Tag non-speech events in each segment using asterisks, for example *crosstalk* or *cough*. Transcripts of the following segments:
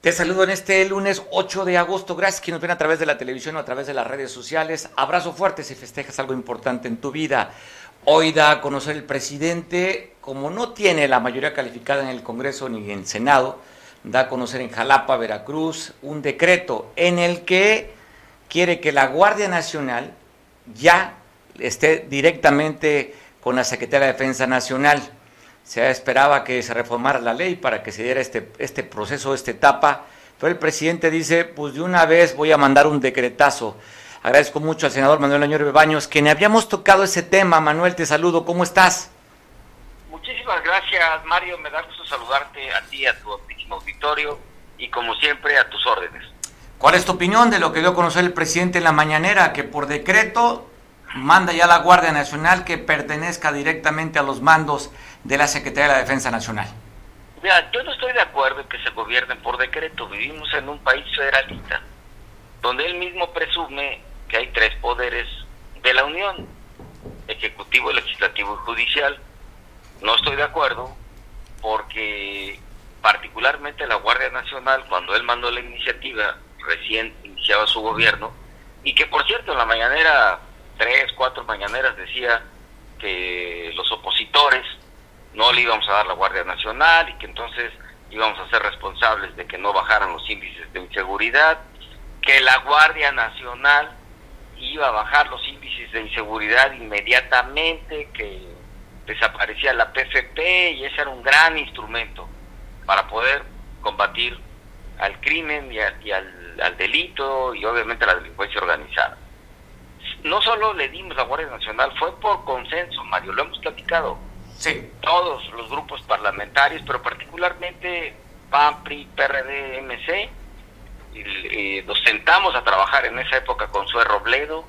Te saludo en este lunes 8 de agosto. Gracias que nos ven a través de la televisión o a través de las redes sociales. Abrazo fuerte si festejas algo importante en tu vida. Hoy da a conocer el presidente, como no tiene la mayoría calificada en el Congreso ni en el Senado, da a conocer en Jalapa, Veracruz, un decreto en el que quiere que la Guardia Nacional ya esté directamente con la Secretaría de Defensa Nacional se esperaba que se reformara la ley para que se diera este, este proceso, esta etapa, pero el presidente dice, pues de una vez voy a mandar un decretazo. Agradezco mucho al senador Manuel Añor Baños, que ni habíamos tocado ese tema. Manuel, te saludo, ¿cómo estás? Muchísimas gracias, Mario. Me da gusto saludarte a ti, a tu auditorio y como siempre a tus órdenes. ¿Cuál es tu opinión de lo que dio a conocer el presidente en la mañanera, que por decreto manda ya la Guardia Nacional que pertenezca directamente a los mandos de la Secretaría de la Defensa Nacional? Mira, yo no estoy de acuerdo en que se gobiernen por decreto. Vivimos en un país federalista, donde él mismo presume que hay tres poderes de la Unión, ejecutivo, legislativo y judicial. No estoy de acuerdo porque particularmente la Guardia Nacional, cuando él mandó la iniciativa, recién iniciaba su gobierno, y que por cierto en la mañanera tres, cuatro mañaneras decía que los opositores no le íbamos a dar la Guardia Nacional y que entonces íbamos a ser responsables de que no bajaran los índices de inseguridad, que la Guardia Nacional iba a bajar los índices de inseguridad inmediatamente, que desaparecía la PFP y ese era un gran instrumento para poder combatir al crimen y, al, delito y obviamente la delincuencia organizada no solo le dimos la Guardia Nacional, fue por consenso, Mario, lo hemos platicado. Sí. Todos los grupos parlamentarios, pero particularmente PAN, PRI, PRD, MC, y, nos sentamos a trabajar en esa época con Sue Robledo,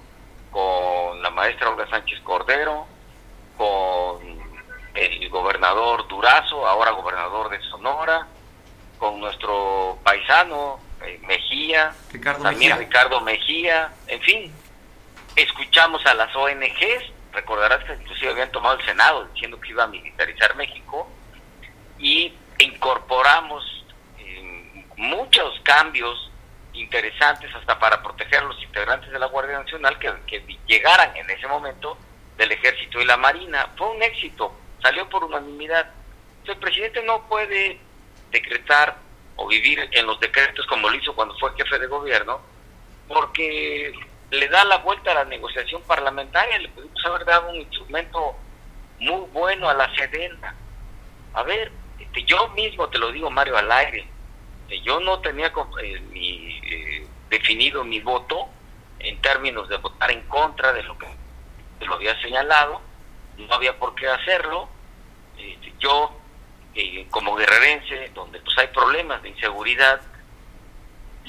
con la maestra Olga Sánchez Cordero, con el gobernador Durazo, ahora gobernador de Sonora, con nuestro paisano eh, Mejía, también Ricardo Mejía, en fin, escuchamos a las ONGs, recordarás que inclusive habían tomado el Senado diciendo que iba a militarizar México, y incorporamos eh, muchos cambios interesantes hasta para proteger a los integrantes de la Guardia Nacional que, llegaran en ese momento del Ejército y la Marina. Fue un éxito, salió por unanimidad. el presidente no puede decretar o vivir en los decretos como lo hizo cuando fue jefe de gobierno, porque le da la vuelta a la negociación parlamentaria, le pudimos haber dado un instrumento muy bueno a la Sedena. A ver, este, yo mismo te lo digo, Mario, al aire, yo no tenía eh, eh, definido mi voto en términos de votar en contra de lo que lo había señalado, no había por qué hacerlo. Este, yo, eh, como guerrerense, donde pues hay problemas de inseguridad,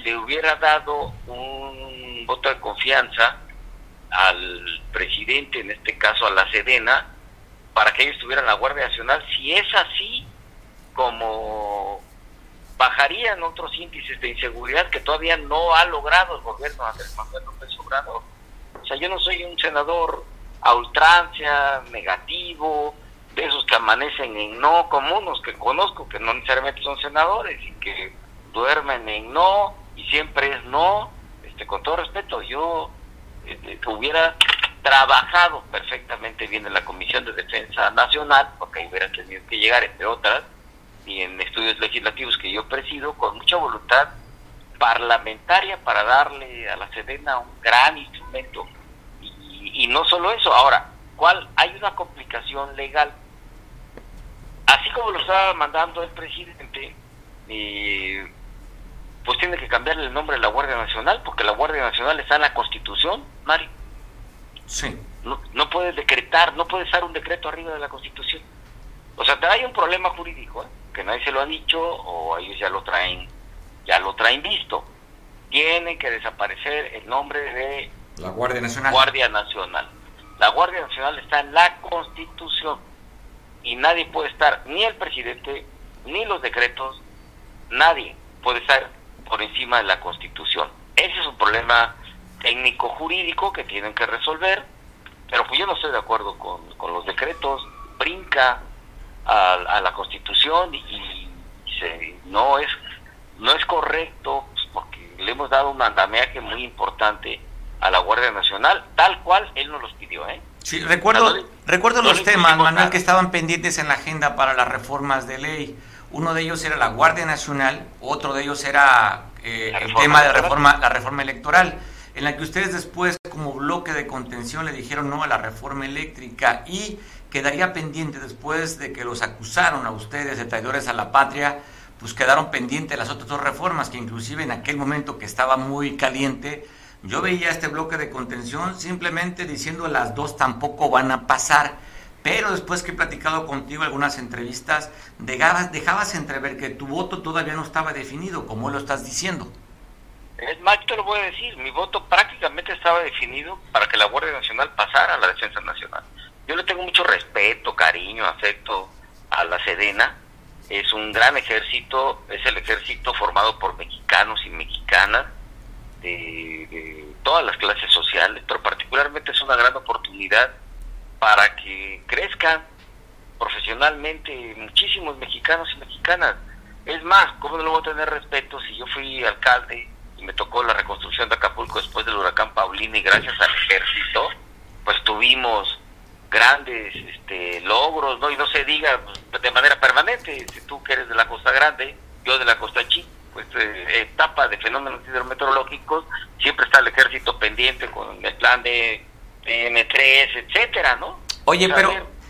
le hubiera dado un voto de confianza al presidente, en este caso a la Sedena, para que ellos tuvieran la Guardia Nacional. Si es así, como bajarían otros índices de inseguridad que todavía no ha logrado el gobierno de Manuel López Obrador. O sea, yo no soy un senador a ultrancia, negativo, de esos que amanecen en no, como unos que conozco, que no necesariamente son senadores y que duermen en no, y siempre es no, este, con todo respeto, yo este, hubiera trabajado perfectamente bien en la Comisión de Defensa Nacional, porque hubiera tenido que llegar, entre otras, y en estudios legislativos que yo presido, con mucha voluntad parlamentaria para darle a la Sedena un gran instrumento. Y, y no solo eso, ahora, ¿cuál? Hay una complicación legal. Así como lo estaba mandando el presidente, eh, pues tiene que cambiarle el nombre de la Guardia Nacional, porque la Guardia Nacional está en la Constitución, Mario. Sí. No, no puede decretar, no puede estar un decreto arriba de la Constitución. O sea, hay un problema jurídico, ¿eh? que nadie se lo ha dicho, o ellos ya lo traen ya lo traen visto. Tiene que desaparecer el nombre de la Guardia Nacional. Guardia Nacional. La Guardia Nacional está en la Constitución y nadie puede estar, ni el presidente, ni los decretos, nadie puede estar por encima de la Constitución. Ese es un problema técnico-jurídico que tienen que resolver, pero pues yo no estoy de acuerdo con, los decretos, brinca a, la Constitución y, no es no es correcto pues, porque le hemos dado un andamiaje muy importante a la Guardia Nacional, tal cual él nos los pidió. ¿eh? Sí, recuerdo, recuerdo los temas, Manuel, que estaban pendientes en la agenda para las reformas de ley. Uno de ellos era la Guardia Nacional, otro de ellos era eh, el tema de reforma, la reforma electoral, en la que ustedes después, como bloque de contención, le dijeron no a la reforma eléctrica y quedaría pendiente después de que los acusaron a ustedes de traidores a la patria, pues quedaron pendientes las otras dos reformas que inclusive en aquel momento que estaba muy caliente, yo veía este bloque de contención simplemente diciendo las dos tampoco van a pasar. Pero después que he platicado contigo algunas entrevistas, dejabas, entrever que tu voto todavía no estaba definido, como lo estás diciendo. Es más, te lo voy a decir, mi voto prácticamente estaba definido para que la Guardia Nacional pasara a la Defensa Nacional. Yo le tengo mucho respeto, cariño, afecto a la Sedena. Es un gran ejército, es el ejército formado por mexicanos y mexicanas de, todas las clases sociales, pero particularmente es una gran oportunidad para que crezcan profesionalmente muchísimos mexicanos y mexicanas. Es más, ¿cómo no le voy a tener respeto si yo fui alcalde y me tocó la reconstrucción de Acapulco después del huracán Paulina y gracias al ejército, pues tuvimos grandes este, logros, ¿no? Y no se diga pues, de manera permanente, si tú que eres de la Costa Grande, yo de la Costa Chica, pues eh, etapa de fenómenos hidrometeorológicos, siempre está el ejército pendiente con el plan de M3, etcétera, ¿no? Oye, pero...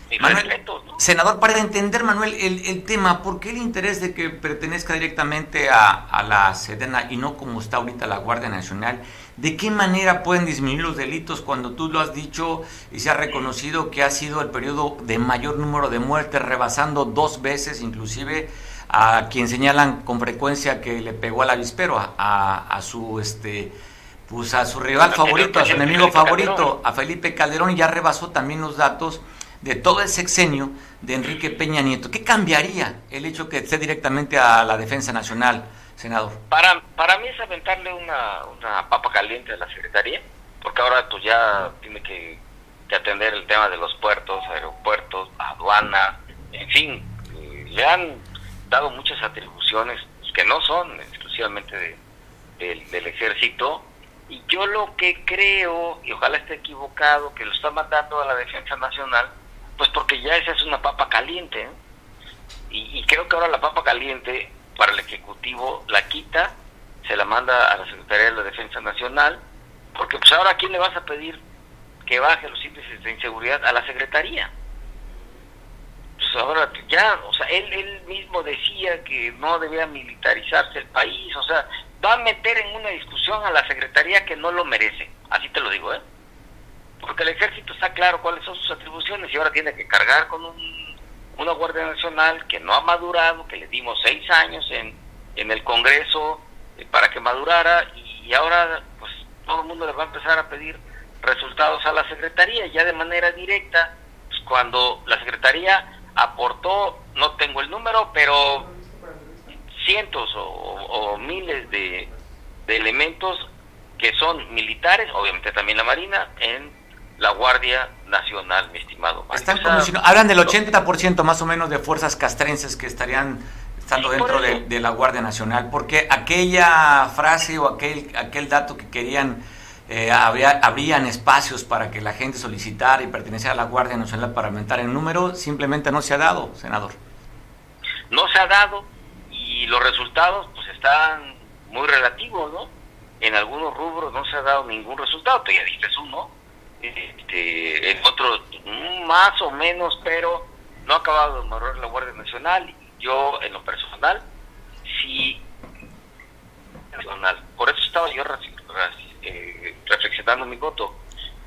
Senador, para entender, Manuel, el, el, tema, ¿por qué el interés de que pertenezca directamente a, a, la Sedena y no como está ahorita la Guardia Nacional? ¿De qué manera pueden disminuir los delitos cuando tú lo has dicho y se ha reconocido que ha sido el periodo de mayor número de muertes, rebasando dos veces inclusive a quien señalan con frecuencia que le pegó al avispero, a, a, su este pues a su rival favorito, a su enemigo favorito, a Felipe Calderón, y ya rebasó también los datos de todo el sexenio de Enrique Peña Nieto. ¿Qué cambiaría el hecho que esté directamente a la defensa nacional, senador? Para, para mí es aventarle una, una papa caliente a la Secretaría, porque ahora pues ya tiene que, que atender el tema de los puertos, aeropuertos, aduana, en fin, eh, le han dado muchas atribuciones que no son exclusivamente del ejército. Y yo lo que creo, y ojalá esté equivocado, que lo está mandando a la Defensa Nacional, pues porque ya esa es una papa caliente. ¿eh? Y, creo que ahora la papa caliente para el Ejecutivo la quita, se la manda a la Secretaría de la Defensa Nacional, porque pues ahora ¿a quién le vas a pedir que baje los índices de inseguridad? A la Secretaría pues ahora ya, o sea, él, él mismo decía que no debía militarizarse el país, o sea, va a meter en una discusión a la Secretaría que no lo merece, así te lo digo, ¿eh? Porque el ejército está claro cuáles son sus atribuciones y ahora tiene que cargar con un, una Guardia Nacional que no ha madurado, que le dimos seis años en, en el Congreso eh, para que madurara y ahora pues todo el mundo le va a empezar a pedir resultados a la Secretaría ya de manera directa, pues, cuando la Secretaría aportó, no tengo el número, pero cientos o, miles de, elementos que son militares, obviamente también la Marina, en la Guardia Nacional, mi estimado. Están hablan del 80% más o menos de fuerzas castrenses que estarían estando dentro de, de, la Guardia Nacional, porque aquella frase o aquel, aquel dato que querían eh, había, habrían espacios para que la gente solicitara y perteneciera a la Guardia Nacional para aumentar el número, simplemente no se ha dado, senador. No se ha dado y los resultados pues están muy relativos, ¿no? En algunos rubros no se ha dado ningún resultado, tú ya dices uno, este, en otros más o menos, pero no ha acabado de mejorar la Guardia Nacional. Yo, en lo personal, sí, por eso estaba yo eh, reflexionando mi voto,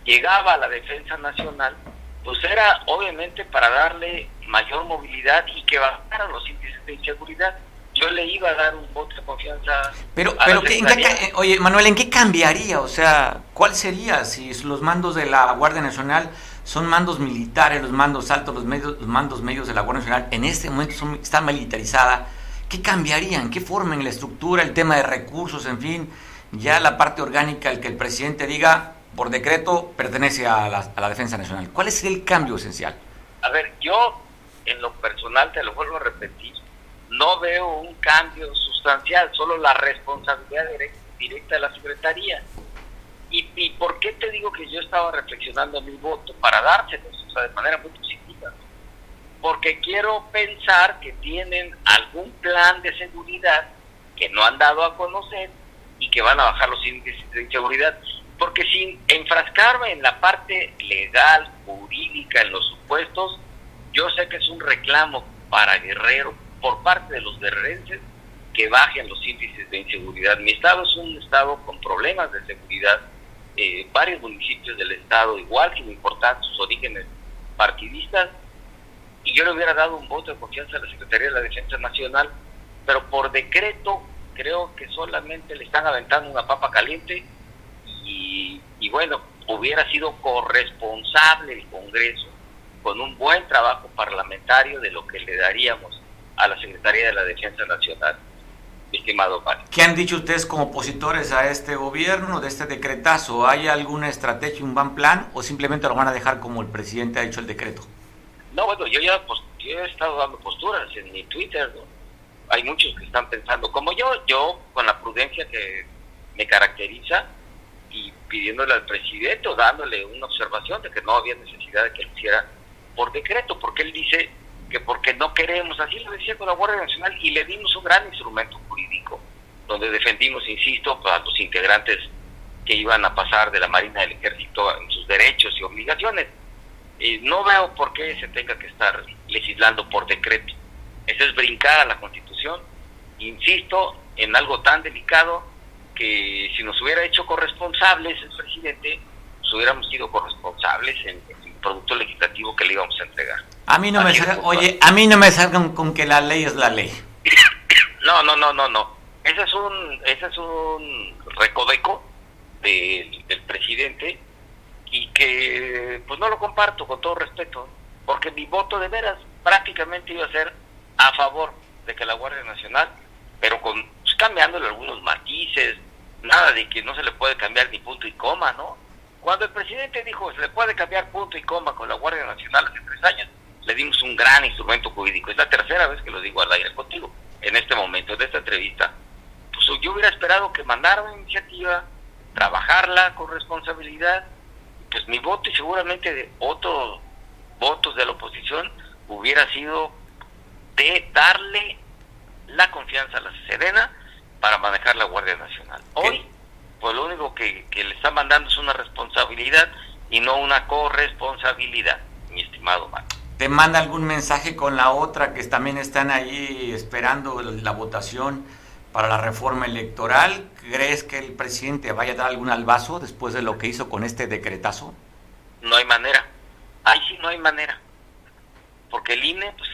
llegaba a la defensa nacional, pues era obviamente para darle mayor movilidad y que bajaran los índices de inseguridad. Yo le iba a dar un voto de confianza. Pero, pero oye, Manuel, ¿en qué cambiaría? O sea, ¿cuál sería si los mandos de la Guardia Nacional son mandos militares, los mandos altos, los, medios, los mandos medios de la Guardia Nacional, en este momento son, están militarizada? ¿Qué cambiarían? ¿Qué forma en la estructura, el tema de recursos, en fin? Ya la parte orgánica, el que el presidente diga, por decreto, pertenece a la, a la Defensa Nacional. ¿Cuál es el cambio esencial? A ver, yo en lo personal, te lo vuelvo a repetir, no veo un cambio sustancial, solo la responsabilidad directa de la Secretaría. ¿Y, ¿Y, por qué te digo que yo estaba reflexionando mi voto? Para dárselos, o sea, de manera muy positiva. Porque quiero pensar que tienen algún plan de seguridad que no han dado a conocer y que van a bajar los índices de inseguridad. Porque sin enfrascarme en la parte legal, jurídica, en los supuestos, yo sé que es un reclamo para Guerrero por parte de los guerrerenses que bajen los índices de inseguridad. Mi estado es un estado con problemas de seguridad. Eh, varios municipios del estado, igual sin importar sus orígenes partidistas, y yo le hubiera dado un voto de confianza a la Secretaría de la Defensa Nacional, pero por decreto creo que solamente le están aventando una papa caliente y, y bueno, hubiera sido corresponsable el Congreso con un buen trabajo parlamentario de lo que le daríamos a la Secretaría de la Defensa Nacional, estimado Mario. ¿Qué han dicho ustedes como opositores a este gobierno, de este decretazo? ¿Hay alguna estrategia, un buen plan o simplemente lo van a dejar como el presidente ha hecho el decreto? No, bueno, yo ya pues, he estado dando posturas en mi Twitter, Hay muchos que están pensando como yo, yo con la prudencia que me caracteriza y pidiéndole al presidente o dándole una observación de que no había necesidad de que lo hiciera por decreto, porque él dice que porque no queremos, así lo decía con la Guardia Nacional, y le dimos un gran instrumento jurídico, donde defendimos, insisto, a los integrantes que iban a pasar de la Marina del Ejército en sus derechos y obligaciones. Eh, no veo por qué se tenga que estar legislando por decreto. Eso es brincar a la Constitución. Insisto en algo tan delicado que si nos hubiera hecho corresponsables el presidente, nos hubiéramos sido corresponsables en, producto legislativo que le íbamos a entregar. A mí no me salgan, oye, a mí no me salgan con que la ley es la ley. *coughs* No, no, no, no, no. Ese es un, ese es un recoveco del, del presidente y que pues no lo comparto con todo respeto, porque mi voto de veras prácticamente iba a ser a favor de que la Guardia Nacional, pero con pues, cambiándole algunos matices, nada de que no se le puede cambiar ni punto y coma, ¿no? Cuando el presidente dijo se le puede cambiar punto y coma con la Guardia Nacional hace tres años, le dimos un gran instrumento jurídico. Es la tercera vez que lo digo al aire contigo, en este momento, de esta entrevista. Pues yo hubiera esperado que mandara una iniciativa, trabajarla con responsabilidad, pues mi voto y seguramente de otros votos de la oposición hubiera sido de darle la confianza a la Serena para manejar la Guardia Nacional. Hoy pues lo único que, le está mandando es una responsabilidad y no una corresponsabilidad, mi estimado Marco. ¿Te manda algún mensaje con la otra que también están ahí esperando la votación para la reforma electoral? ¿Crees que el presidente vaya a dar algún albazo después de lo que hizo con este decretazo? No hay manera. Ahí sí no hay manera. Porque el INE pues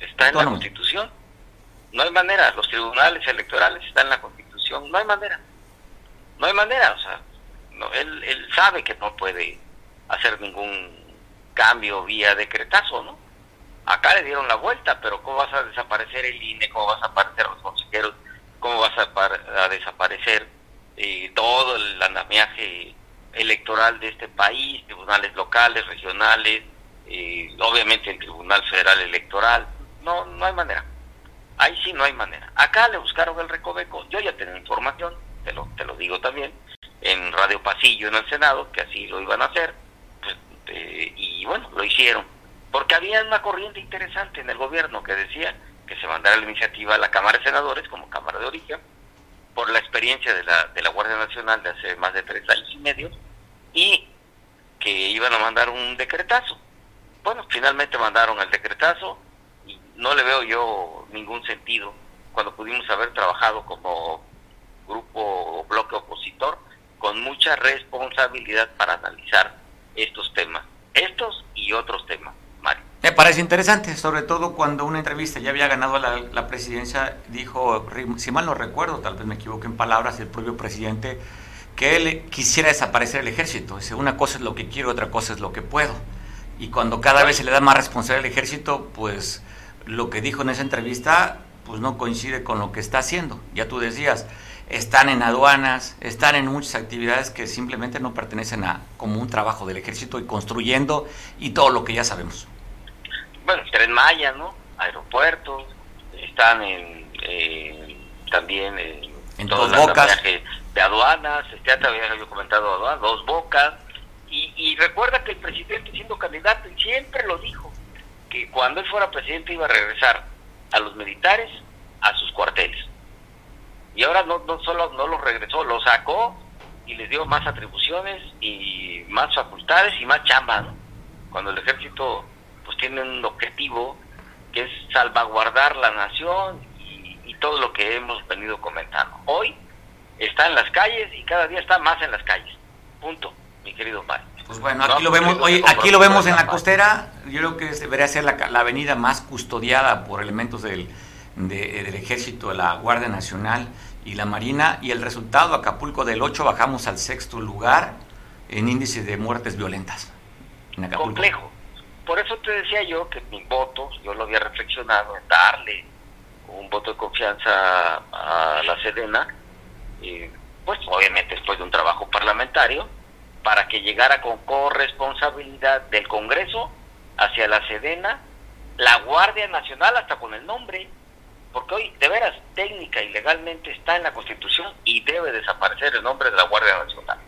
está en la Constitución. No hay manera. Los tribunales electorales están en la Constitución. No hay manera no hay manera, o sea, no, él, él sabe que no puede hacer ningún cambio vía decretazo, ¿no? Acá le dieron la vuelta, pero ¿cómo vas a desaparecer el INE? ¿Cómo vas a aparecer los consejeros? ¿Cómo vas a, desaparecer eh, todo el andamiaje electoral de este país, tribunales locales, regionales, eh, obviamente el Tribunal Federal Electoral? No, no hay manera. Ahí sí no hay manera. Acá le buscaron el recoveco, yo ya tengo información, te lo, te lo digo también, en Radio Pasillo en el Senado, que así lo iban a hacer, pues, eh, y bueno, lo hicieron. Porque había una corriente interesante en el gobierno que decía que se mandara la iniciativa a la Cámara de Senadores como Cámara de Origen, por la experiencia de la, de la Guardia Nacional de hace más de tres años y medio, y que iban a mandar un decretazo. Bueno, finalmente mandaron el decretazo y no le veo yo ningún sentido cuando pudimos haber trabajado como grupo o bloque opositor con mucha responsabilidad para analizar estos temas, estos y otros temas, Mario. Me parece interesante, sobre todo cuando una entrevista ya había ganado la, presidencia, dijo, si mal no recuerdo, tal vez me equivoque en palabras, el propio presidente, que él quisiera desaparecer el ejército. Dice, una cosa es lo que quiero, otra cosa es lo que puedo. Y cuando cada vez se le da más responsabilidad al ejército, pues lo que dijo en esa entrevista, pues no coincide con lo que está haciendo. Ya tú decías, están en aduanas, están en muchas actividades que simplemente no pertenecen a como un trabajo del ejército y construyendo y todo lo que ya sabemos bueno, Tren Maya, ¿no? Aeropuertos, están en, también en, en dos bocas de aduanas, ya te había yo comentado aduanas, dos bocas, y, y recuerda que el presidente siendo candidato siempre lo dijo, que cuando él fuera presidente iba a regresar a los militares a sus cuarteles. Y ahora no, no solo no los regresó, lo sacó y les dio más atribuciones y más facultades y más chamba, ¿no? Cuando el ejército pues tienen un objetivo que es salvaguardar la nación y, todo lo que hemos venido comentando. Hoy está en las calles y cada día está más en las calles. Punto, mi querido Mario. Pues bueno, aquí lo vemos, hoy, aquí lo vemos en la costera. Yo creo que debería ser la, avenida más custodiada por elementos del, del ejército, de la Guardia Nacional y la Marina. Y el resultado, Acapulco del 8 bajamos al sexto lugar en índice de muertes violentas. Complejo, por eso te decía yo que mi voto, yo lo había reflexionado darle un voto de confianza a la Sedena, y pues obviamente después de un trabajo parlamentario, para que llegara con corresponsabilidad del Congreso hacia la Sedena, la Guardia Nacional hasta con el nombre, porque hoy de veras técnica y legalmente está en la Constitución y debe desaparecer el nombre de la Guardia Nacional.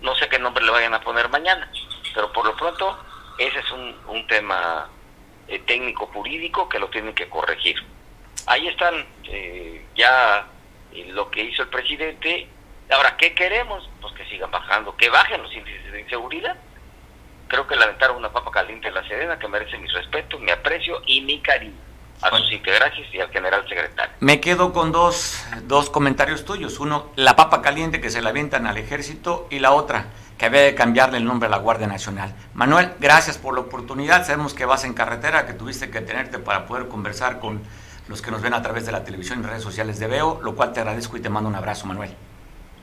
No sé qué nombre le vayan a poner mañana, pero por lo pronto ese es un, un tema eh, técnico jurídico que lo tienen que corregir. Ahí están eh, ya eh, lo que hizo el presidente. Ahora, ¿qué queremos? Pues que sigan bajando, que bajen los índices de inseguridad. Creo que lamentaron una papa caliente en la Serena que merece mi respeto, mi aprecio y mi cariño. A sus integraciones y al general secretario. Me quedo con dos, dos comentarios tuyos. Uno, la papa caliente que se la avientan al ejército y la otra, que había de cambiarle el nombre a la Guardia Nacional. Manuel, gracias por la oportunidad. Sabemos que vas en carretera, que tuviste que tenerte para poder conversar con los que nos ven a través de la televisión y redes sociales de Veo, lo cual te agradezco y te mando un abrazo, Manuel.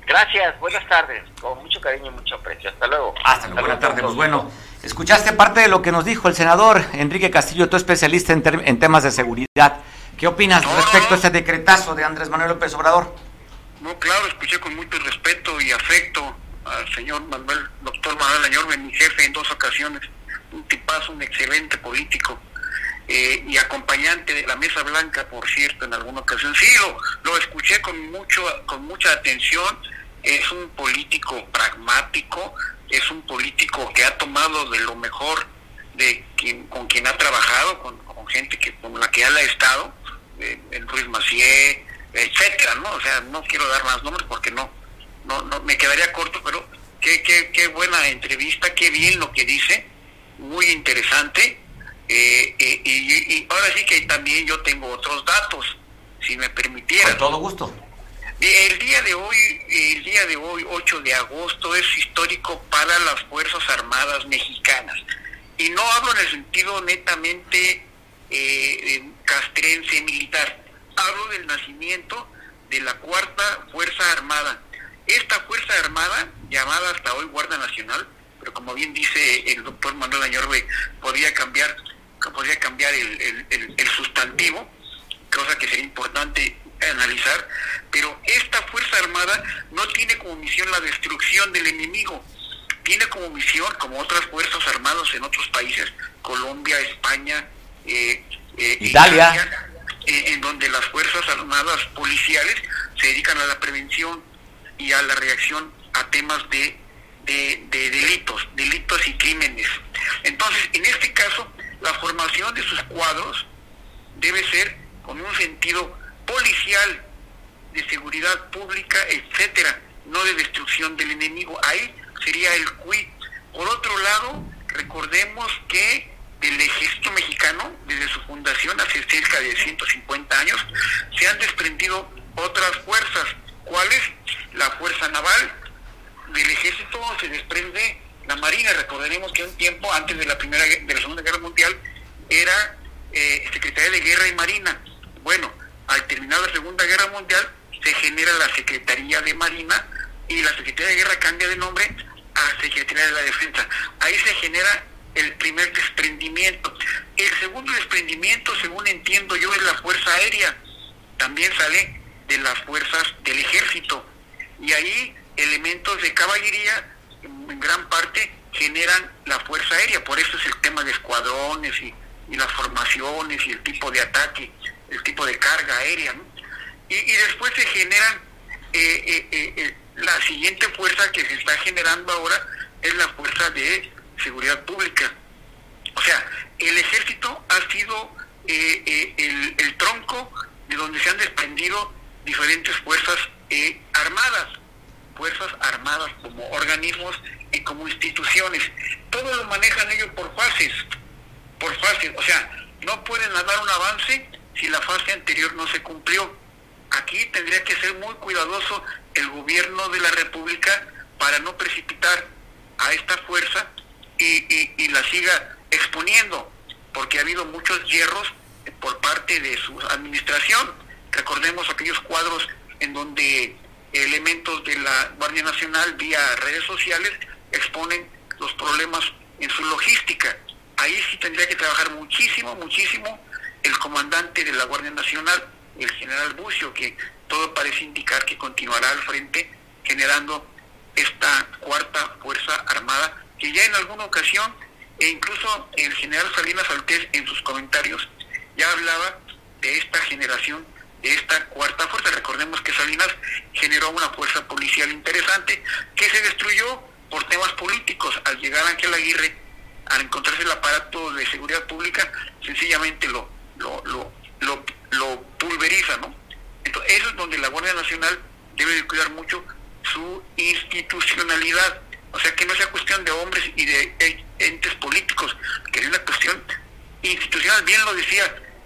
Gracias, buenas tardes, con mucho cariño y mucho aprecio. Hasta luego. Hasta luego, buenas tardes. Pues bueno, escuchaste parte de lo que nos dijo el senador Enrique Castillo, tu especialista en, en temas de seguridad. ¿Qué opinas respecto a este decretazo de Andrés Manuel López Obrador? No, claro, escuché con mucho respeto y afecto al señor Manuel, doctor Manuel Añorbe, mi jefe en dos ocasiones, un tipazo, un excelente político eh, y acompañante de la Mesa Blanca, por cierto, en alguna ocasión. Sí, lo, lo escuché con, mucho, con mucha atención, es un político pragmático, es un político que ha tomado de lo mejor de quien, con quien ha trabajado, con, gente que con la que él ha estado, eh, el Ruiz Macié, etcétera, ¿no? O sea, no quiero dar más nombres porque no, no, no me quedaría corto, pero qué, qué, qué buena entrevista, qué bien lo que dice, muy interesante. Eh, eh, y, ahora sí que también yo tengo otros datos, si me permitiera. Con todo gusto. El día de hoy, el día de hoy, 8 de agosto, es histórico para las Fuerzas Armadas mexicanas. Y no hablo en el sentido netamente eh, castrense militar. Hablo del nacimiento de la Cuarta Fuerza Armada, esta Fuerza Armada, llamada hasta hoy Guardia Nacional, pero como bien dice el doctor Manuel Añorbe, podría cambiar, podría cambiar el, el, sustantivo, cosa que sería importante analizar, pero esta Fuerza Armada no tiene como misión la destrucción del enemigo, tiene como misión, como otras Fuerzas Armadas en otros países, Colombia, España, eh, eh, Italia, eh, en donde las Fuerzas Armadas policiales se dedican a la prevención, y a la reacción a temas de, de, delitos, delitos y crímenes. Entonces, en este caso, la formación de sus cuadros debe ser con un sentido policial, de seguridad pública, etcétera, no de destrucción del enemigo. Ahí sería el quid. Por otro lado, recordemos que del ejército mexicano, desde su fundación hace cerca de 150 años, se han desprendido otras fuerzas. ¿Cuáles? la Fuerza Naval. Del ejército se desprende la Marina. Recordaremos que un tiempo antes de la primera de la Segunda Guerra Mundial era Marina. Bueno, al terminar la Segunda Guerra Mundial se genera la Secretaría de Marina y la Secretaría de Guerra cambia de nombre a Secretaría de la Defensa. Ahí se genera el primer desprendimiento. El segundo desprendimiento, según entiendo yo, es la Fuerza Aérea. También sale de las fuerzas del ejército. Y ahí elementos de caballería, en gran parte, generan la Fuerza Aérea. Por eso es el tema de escuadrones y, las formaciones y el tipo de ataque, el tipo de carga aérea. Y, después se generan, eh, eh, eh, la siguiente fuerza que se está generando ahora es la Fuerza de Seguridad Pública. O sea, el ejército ha sido el, el tronco de donde se han desprendido diferentes fuerzas eh, armadas, fuerzas armadas como organismos y como instituciones. Todo lo manejan ellos por fases, por fases. O sea, no pueden dar un avance si la fase anterior no se cumplió. Aquí tendría que ser muy cuidadoso el gobierno de la República para no precipitar a esta fuerza y, y la siga exponiendo, porque ha habido muchos hierros por parte de su administración Recordemos aquellos cuadros en donde elementos de la Guardia Nacional vía redes sociales exponen los problemas en su logística. Ahí sí tendría que trabajar muchísimo, muchísimo el comandante de la Guardia Nacional, el general Bucio, que todo parece indicar que continuará al frente generando esta cuarta Fuerza Armada, que ya en alguna ocasión, e incluso el general Salinas Altés en sus comentarios, ya hablaba de esta generación esta cuarta fuerza. Recordemos que Salinas generó una fuerza policial interesante que se destruyó por temas políticos. Al llegar Ángel Aguirre, al encontrarse el aparato de seguridad pública, sencillamente lo, lo, lo, lo, pulveriza, ¿no? Entonces, eso es donde la Guardia Nacional debe de cuidar mucho su institucionalidad. O sea, que no sea cuestión de hombres y de entes políticos, que es una cuestión institucional. Bien lo decía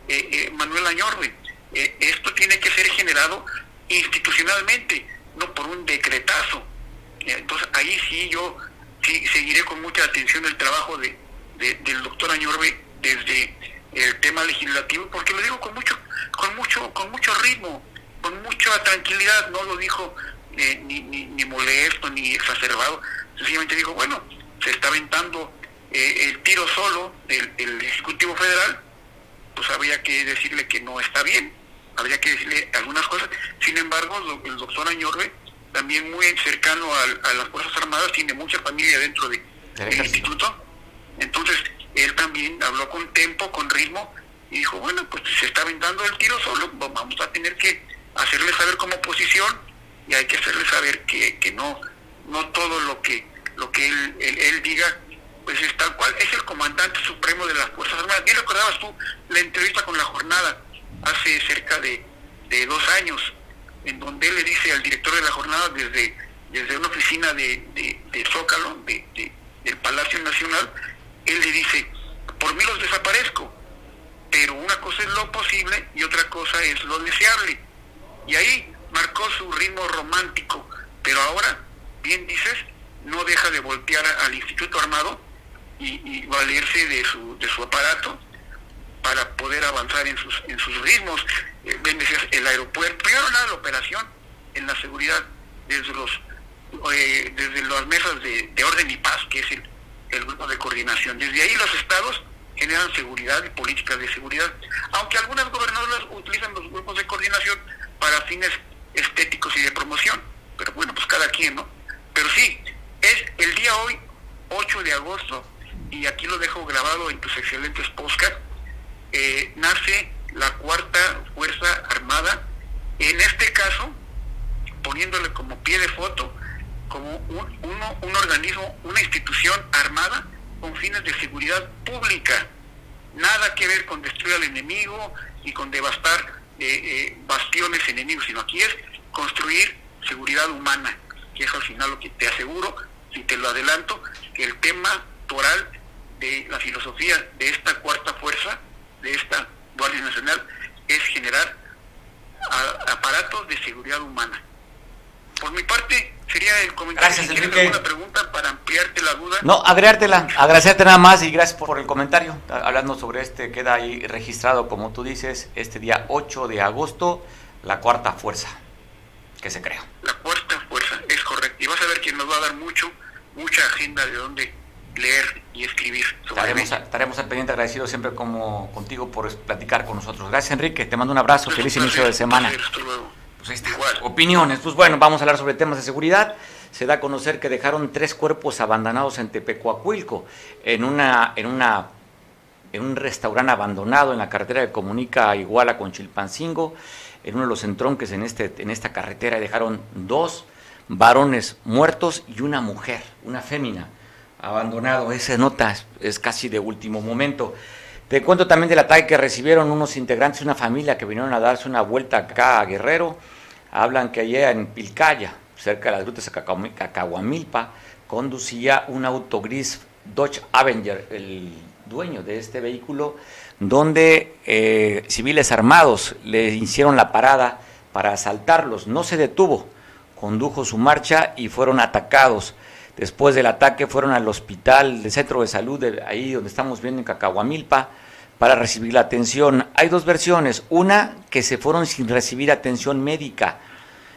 eh, eh, Manuel Añorbe eh, esto tiene que ser generado institucionalmente, no por un decretazo. Eh, entonces ahí sí yo sí, seguiré con mucha atención el trabajo de, del doctor Añorbe desde el tema legislativo, porque lo digo con mucho, con mucho, con mucho ritmo, con mucha tranquilidad, no lo dijo eh, ni, ni, molesto ni exacerbado, sencillamente dijo, bueno, se está aventando el tiro solo del, del Ejecutivo Federal, pues habría que decirle que no está bien, habría que decirle algunas cosas. Sin embargo, el doctor Añorbe, también muy cercano a, las Fuerzas Armadas, tiene mucha familia dentro del instituto. Entonces, él también habló con tempo, con ritmo, y dijo, bueno, pues se está aventando el tiro solo, pues vamos a tener que hacerle saber como oposición y hay que hacerle saber que, que no no todo lo que lo que él, él, diga pues es tal cual, es el comandante supremo de las Fuerzas Armadas. Bien recordabas tú la entrevista con la jornada, hace cerca de, dos años, en donde él le dice al director de la jornada desde, desde una oficina de, de, Zócalo, de, del Palacio Nacional, él le dice, por mí los desaparezco, pero una cosa es lo posible y otra cosa es lo deseable. Y ahí marcó su ritmo romántico, pero ahora, bien dices, no deja de voltear al Instituto Armado y, y valerse de su, de su aparato para poder avanzar en sus, en sus ritmos. Eh, el aeropuerto, primero nada la operación en la seguridad desde los eh, desde las mesas de, orden y paz, que es el, grupo de coordinación. Desde ahí los estados generan seguridad y políticas de seguridad, aunque algunas gobernadoras utilizan los grupos de coordinación para fines estéticos y de promoción, pero bueno, pues cada quien, ¿no? Pero sí, es el día hoy, 8 de agosto, y aquí lo dejo grabado en tus excelentes podcasts, eh, nace la cuarta Fuerza Armada, en este caso poniéndole como pie de foto, como un, un organismo, una institución armada con fines de seguridad pública. Nada que ver con destruir al enemigo y con devastar eh, eh, bastiones enemigos, sino aquí es construir seguridad humana, que es al final lo que te aseguro, si te lo adelanto, que el tema toral de la filosofía de esta cuarta fuerza de esta Guardia Nacional es generar aparatos de seguridad humana. por mi parte sería el comentario. Gracias, si Enrique. alguna pregunta para ampliarte la duda. No, agregártela, agradecerte nada más y gracias por el comentario. Hablando sobre este, queda ahí registrado, como tú dices, este día 8 de agosto, la cuarta fuerza que se crea. La cuarta fuerza, es correcto. Y vas a ver que nos va a dar mucho, mucha agenda de dónde leer y escribir sobre Estaremos, al pendiente agradecidos siempre como contigo por platicar con nosotros. Gracias, Enrique. Te mando un abrazo. Es un Feliz inicio de semana. placer, hasta luego. Pues ahí está. Igual. Opiniones. Pues bueno, vamos a hablar sobre temas de seguridad. Se da a conocer que dejaron tres cuerpos abandonados en Tepecuacuilco, en una, en una, en un restaurante abandonado en la carretera que comunica a Iguala con Chilpancingo. En uno de los entronques en este, en esta carretera dejaron dos varones muertos y una mujer, una fémina, abandonado. Esa nota es, casi de último momento. Te cuento también del ataque que recibieron unos integrantes de una familia que vinieron a darse una vuelta acá a Guerrero. Hablan que allá en Pilcaya, cerca de las grutas de Cacahuamilpa, conducía un auto gris Dodge Avenger, el dueño de este vehículo, donde eh, civiles armados le hicieron la parada para asaltarlos. No se detuvo, condujo su marcha y fueron atacados. Después del ataque fueron al hospital del centro de salud, de ahí donde estamos viendo en Cacahuamilpa, para recibir la atención. Hay dos versiones. Una, que se fueron sin recibir atención médica.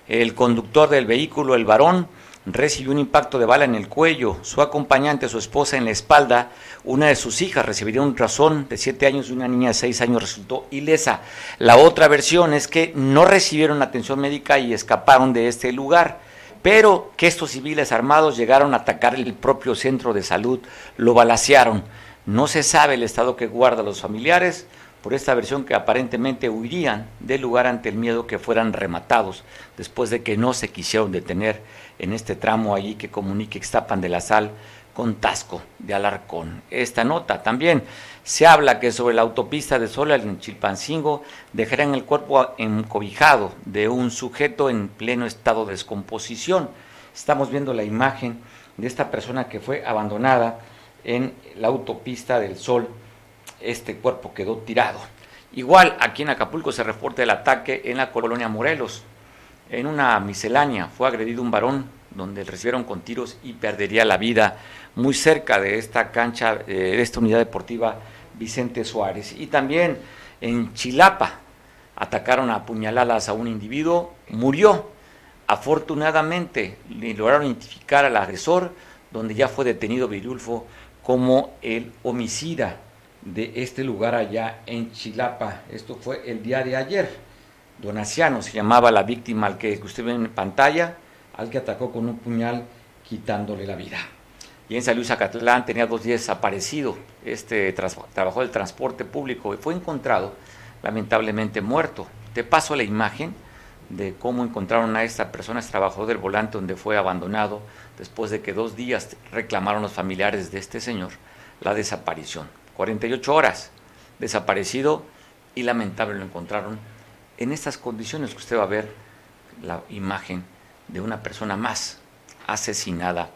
El conductor del vehículo, el varón, recibió un impacto de bala en el cuello. Su acompañante, su esposa, en la espalda. Una de sus hijas recibiría un razón de siete años y una niña de seis años resultó ilesa. La otra versión es que no recibieron atención médica y escaparon de este lugar pero que estos civiles armados llegaron a atacar el propio centro de salud, lo balacearon. No se sabe el estado que guardan los familiares por esta versión que aparentemente huirían del lugar ante el miedo que fueran rematados después de que no se quisieron detener en este tramo allí que comunique Ixtapan de la Sal con Tasco de Alarcón. Esta nota también se habla que sobre la autopista de Sola en Chilpancingo dejarán el cuerpo encobijado de un sujeto en pleno estado de descomposición. Estamos viendo la imagen de esta persona que fue abandonada en la autopista del Sol. Este cuerpo quedó tirado. Igual aquí en Acapulco se reporta el ataque en la colonia Morelos. En una miscelánea fue agredido un varón donde recibieron con tiros y perdería la vida muy cerca de esta cancha, eh, de esta unidad deportiva Vicente Suárez. Y también en Chilapa atacaron a puñaladas a un individuo, murió. Afortunadamente lograron identificar al agresor, donde ya fue detenido Virulfo como el homicida de este lugar allá en Chilapa. Esto fue el día de ayer. Donaciano se llamaba la víctima al que usted ve en pantalla, al que atacó con un puñal quitándole la vida. Y en San Luis tenía dos días desaparecido este trabajador del transporte público y fue encontrado lamentablemente muerto. Te paso la imagen de cómo encontraron a esta persona, este trabajador del volante donde fue abandonado después de que dos días reclamaron los familiares de este señor la desaparición. 48 horas desaparecido y lamentable lo encontraron en estas condiciones que usted va a ver la imagen de una persona más asesinada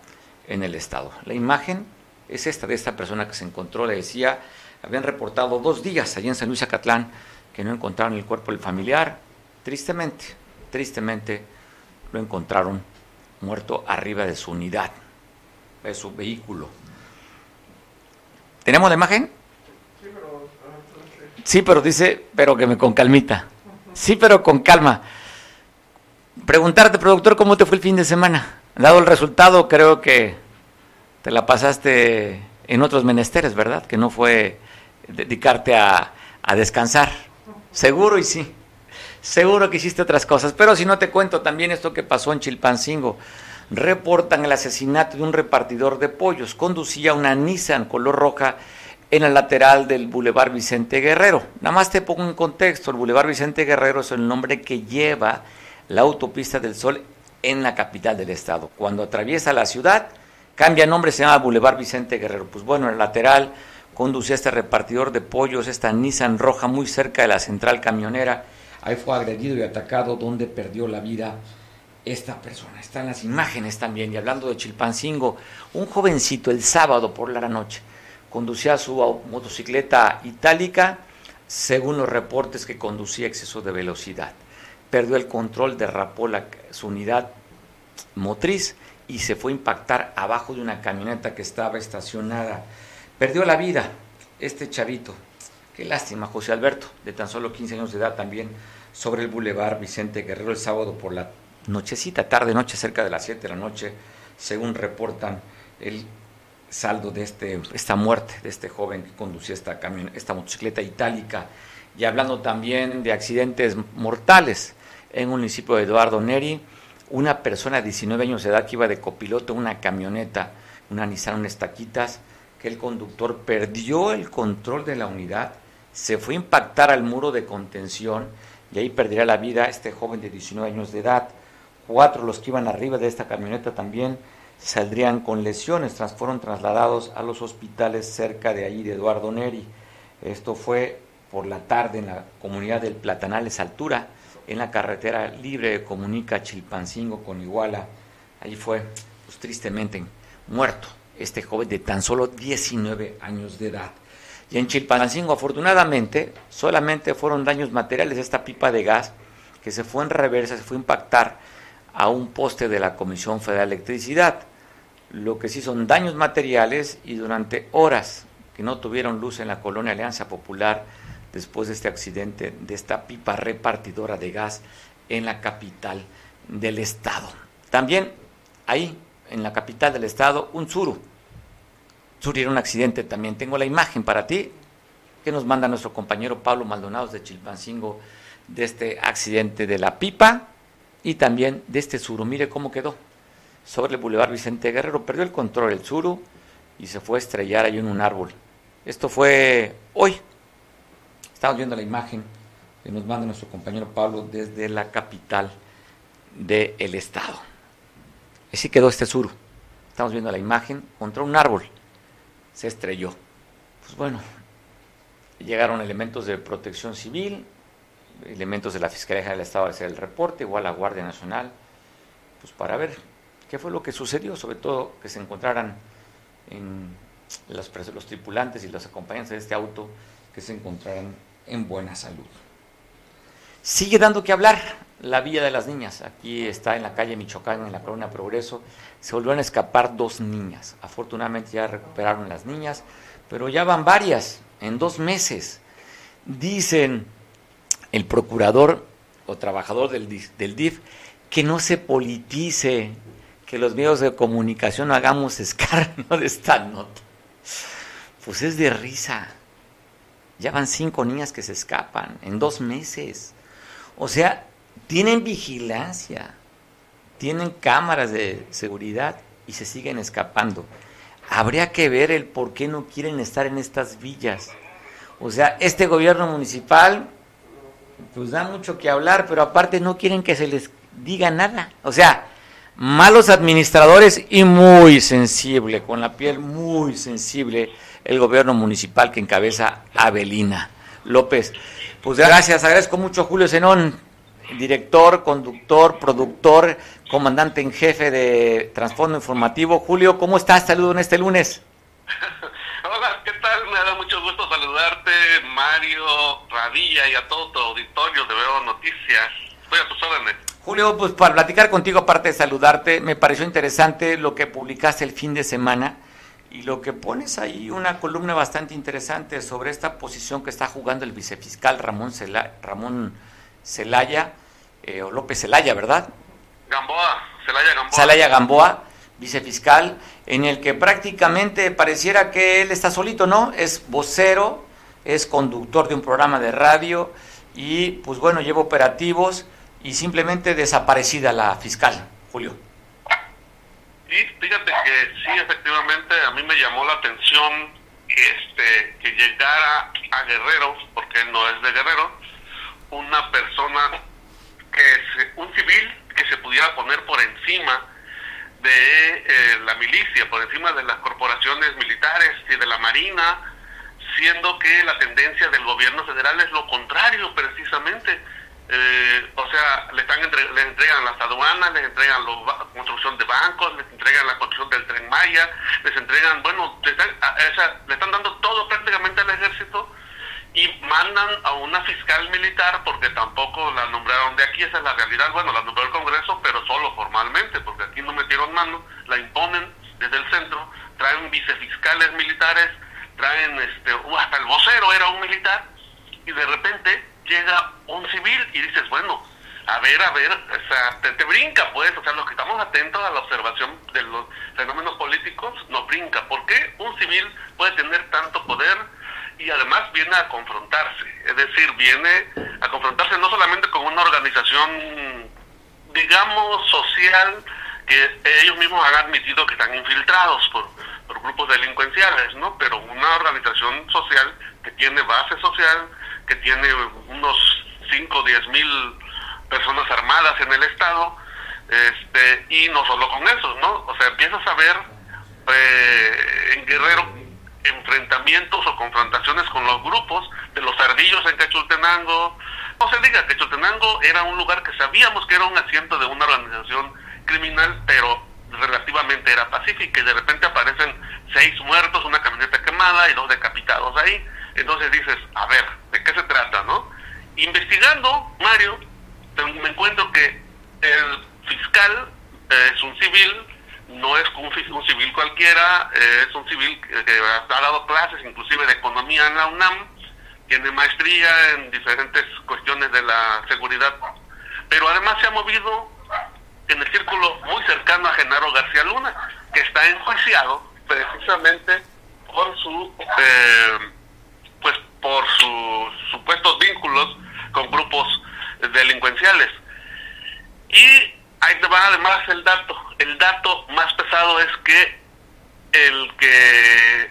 en el estado. La imagen es esta de esta persona que se encontró, le decía, habían reportado dos días allí en San Luis Acatlán que no encontraron el cuerpo del familiar. Tristemente, tristemente lo encontraron muerto arriba de su unidad, de su vehículo. ¿Tenemos la imagen? Sí, pero dice, pero que me con calmita. Sí, pero con calma. Preguntarte, productor, ¿cómo te fue el fin de semana? Dado el resultado, creo que te la pasaste en otros menesteres, ¿verdad? Que no fue dedicarte a, a descansar. Seguro y sí. Seguro que hiciste otras cosas. Pero si no te cuento también esto que pasó en Chilpancingo. Reportan el asesinato de un repartidor de pollos. Conducía una Nissan color roja en el lateral del Boulevard Vicente Guerrero. Nada más te pongo en contexto, el Boulevard Vicente Guerrero es el nombre que lleva la autopista del Sol en la capital del estado. Cuando atraviesa la ciudad, cambia nombre, se llama Boulevard Vicente Guerrero. Pues bueno, en el lateral conducía este repartidor de pollos, esta Nissan roja muy cerca de la central camionera. Ahí fue agredido y atacado, donde perdió la vida esta persona. Están las imágenes también. Y hablando de Chilpancingo, un jovencito el sábado por la noche conducía su motocicleta itálica, según los reportes que conducía exceso de velocidad. Perdió el control, derrapó la, su unidad motriz y se fue a impactar abajo de una camioneta que estaba estacionada. Perdió la vida este chavito. Qué lástima, José Alberto, de tan solo 15 años de edad también, sobre el bulevar Vicente Guerrero el sábado por la nochecita, tarde, noche, cerca de las 7 de la noche, según reportan el saldo de este, esta muerte de este joven que conducía esta, esta motocicleta itálica. Y hablando también de accidentes mortales en un municipio de Eduardo Neri, una persona de 19 años de edad que iba de copiloto en una camioneta, una Nissan Estaquitas, que el conductor perdió el control de la unidad, se fue a impactar al muro de contención y ahí perderá la vida este joven de 19 años de edad. Cuatro los que iban arriba de esta camioneta también saldrían con lesiones, tras, fueron trasladados a los hospitales cerca de ahí de Eduardo Neri. Esto fue por la tarde en la comunidad del Platanales Altura, en la carretera libre que comunica Chilpancingo con Iguala. Allí fue, pues tristemente, muerto este joven de tan solo 19 años de edad. Y en Chilpancingo, afortunadamente, solamente fueron daños materiales esta pipa de gas que se fue en reversa, se fue a impactar a un poste de la Comisión Federal de Electricidad. Lo que sí son daños materiales y durante horas que no tuvieron luz en la colonia Alianza Popular después de este accidente de esta pipa repartidora de gas en la capital del estado. También ahí, en la capital del estado, un suru. Sufrieron un accidente también. Tengo la imagen para ti que nos manda nuestro compañero Pablo Maldonado de Chilpancingo de este accidente de la pipa y también de este suru. Mire cómo quedó. Sobre el Boulevard Vicente Guerrero perdió el control el suru y se fue a estrellar ahí en un árbol. Esto fue hoy, Estamos viendo la imagen que nos manda nuestro compañero Pablo desde la capital del estado. Así quedó este sur. Estamos viendo la imagen contra un árbol. Se estrelló. Pues bueno, llegaron elementos de protección civil, elementos de la Fiscalía del Estado a hacer el reporte, igual la Guardia Nacional, pues para ver qué fue lo que sucedió, sobre todo que se encontraran en los, los tripulantes y los acompañantes de este auto que se encontraran en buena salud. Sigue dando que hablar la Villa de las Niñas. Aquí está en la calle Michoacán, en la Colonia Progreso. Se volvieron a escapar dos niñas. Afortunadamente ya recuperaron las niñas, pero ya van varias en dos meses. Dicen el procurador o trabajador del DIF, que no se politice, que los medios de comunicación hagamos *laughs* escarnio de esta nota. Pues es de risa. Ya van cinco niñas que se escapan en dos meses. O sea, tienen vigilancia, tienen cámaras de seguridad y se siguen escapando. Habría que ver el por qué no quieren estar en estas villas. O sea, este gobierno municipal, pues da mucho que hablar, pero aparte no quieren que se les diga nada. O sea, malos administradores y muy sensible, con la piel muy sensible el gobierno municipal que encabeza Abelina López. Pues gracias, agradezco mucho Julio Zenón, director, conductor, productor, comandante en jefe de Transfondo Informativo. Julio, ¿cómo estás? Saludo en este lunes. *laughs* Hola, ¿qué tal? Me da mucho gusto saludarte, Mario, Radilla y a todo tu auditorio de Veo Noticias. Estoy a tus órdenes. Julio, pues para platicar contigo, aparte de saludarte, me pareció interesante lo que publicaste el fin de semana y lo que pones ahí una columna bastante interesante sobre esta posición que está jugando el vicefiscal Ramón, Ramón Celaya, eh, o López Celaya, ¿verdad? Gamboa, Celaya Gamboa. Celaya Gamboa, vicefiscal, en el que prácticamente pareciera que él está solito, ¿no? Es vocero, es conductor de un programa de radio y pues bueno, lleva operativos y simplemente desaparecida la fiscal, Julio. Sí, fíjate que sí, efectivamente, a mí me llamó la atención este que llegara a Guerrero, porque no es de Guerrero, una persona que es un civil que se pudiera poner por encima de eh, la milicia, por encima de las corporaciones militares y de la marina, siendo que la tendencia del gobierno federal es lo contrario precisamente eh, o sea, le están les entregan las aduanas, les entregan la construcción de bancos, les entregan la construcción del tren Maya, les entregan, bueno, le están, le están dando todo prácticamente al ejército y mandan a una fiscal militar porque tampoco la nombraron de aquí, esa es la realidad, bueno, la nombró el Congreso, pero solo formalmente, porque aquí no metieron mano, la imponen desde el centro, traen vicefiscales militares, traen este, hasta el vocero era un militar, y de repente llega un civil y dices, bueno, a ver, a ver, o sea, te, te, brinca, pues, o sea, los que estamos atentos a la observación de los fenómenos políticos nos brinca. ¿Por qué un civil puede tener tanto poder y además viene a confrontarse? Es decir, viene a confrontarse no solamente con una organización, digamos, social, que ellos mismos han admitido que están infiltrados por, por grupos delincuenciales, ¿no? Pero una organización social que tiene base social, que tiene unos 5 o 10 mil personas armadas en el Estado, este, y no solo con eso, ¿no? O sea, empiezas a ver eh, en Guerrero enfrentamientos o confrontaciones con los grupos de los ardillos en Cachultenango. No se diga, Cachultenango era un lugar que sabíamos que era un asiento de una organización criminal, pero relativamente era pacífica y de repente aparecen seis muertos, una camioneta quemada y dos decapitados ahí. Entonces dices, a ver, ¿de qué se trata, no? Investigando, Mario, me encuentro que el fiscal es un civil, no es un, civil cualquiera, es un civil que, ha dado clases inclusive de economía en la UNAM, tiene maestría en diferentes cuestiones de la seguridad, pero además se ha movido en el círculo muy cercano a Genaro García Luna, que está enjuiciado precisamente por su eh, por sus supuestos vínculos con grupos delincuenciales. Y ahí te va además el dato. El dato más pesado es que el que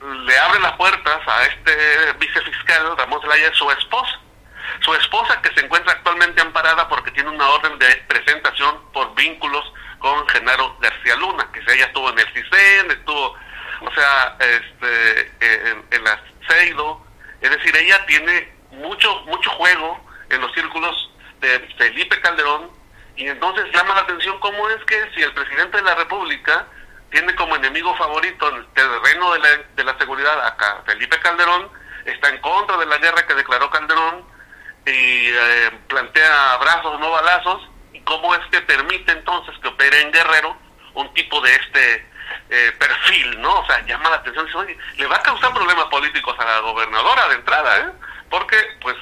le abre las puertas a este vicefiscal, Ramón Zelaya, es su esposa. Su esposa que se encuentra actualmente amparada porque tiene una orden de presentación por vínculos con Genaro García Luna, que ella estuvo en el CISEN, estuvo, o sea, este, en, en la CEIDO, es decir, ella tiene mucho, mucho juego en los círculos de Felipe Calderón y entonces llama la atención cómo es que si el presidente de la República tiene como enemigo favorito en el terreno de la, de la seguridad acá Felipe Calderón, está en contra de la guerra que declaró Calderón y eh, plantea abrazos, no balazos, y cómo es que permite entonces que opere en Guerrero un tipo de este eh, perfil, ¿no? O sea, llama la atención, dice, oye, le va a causar problemas políticos a la gobernadora de entrada, ¿eh? Porque, pues,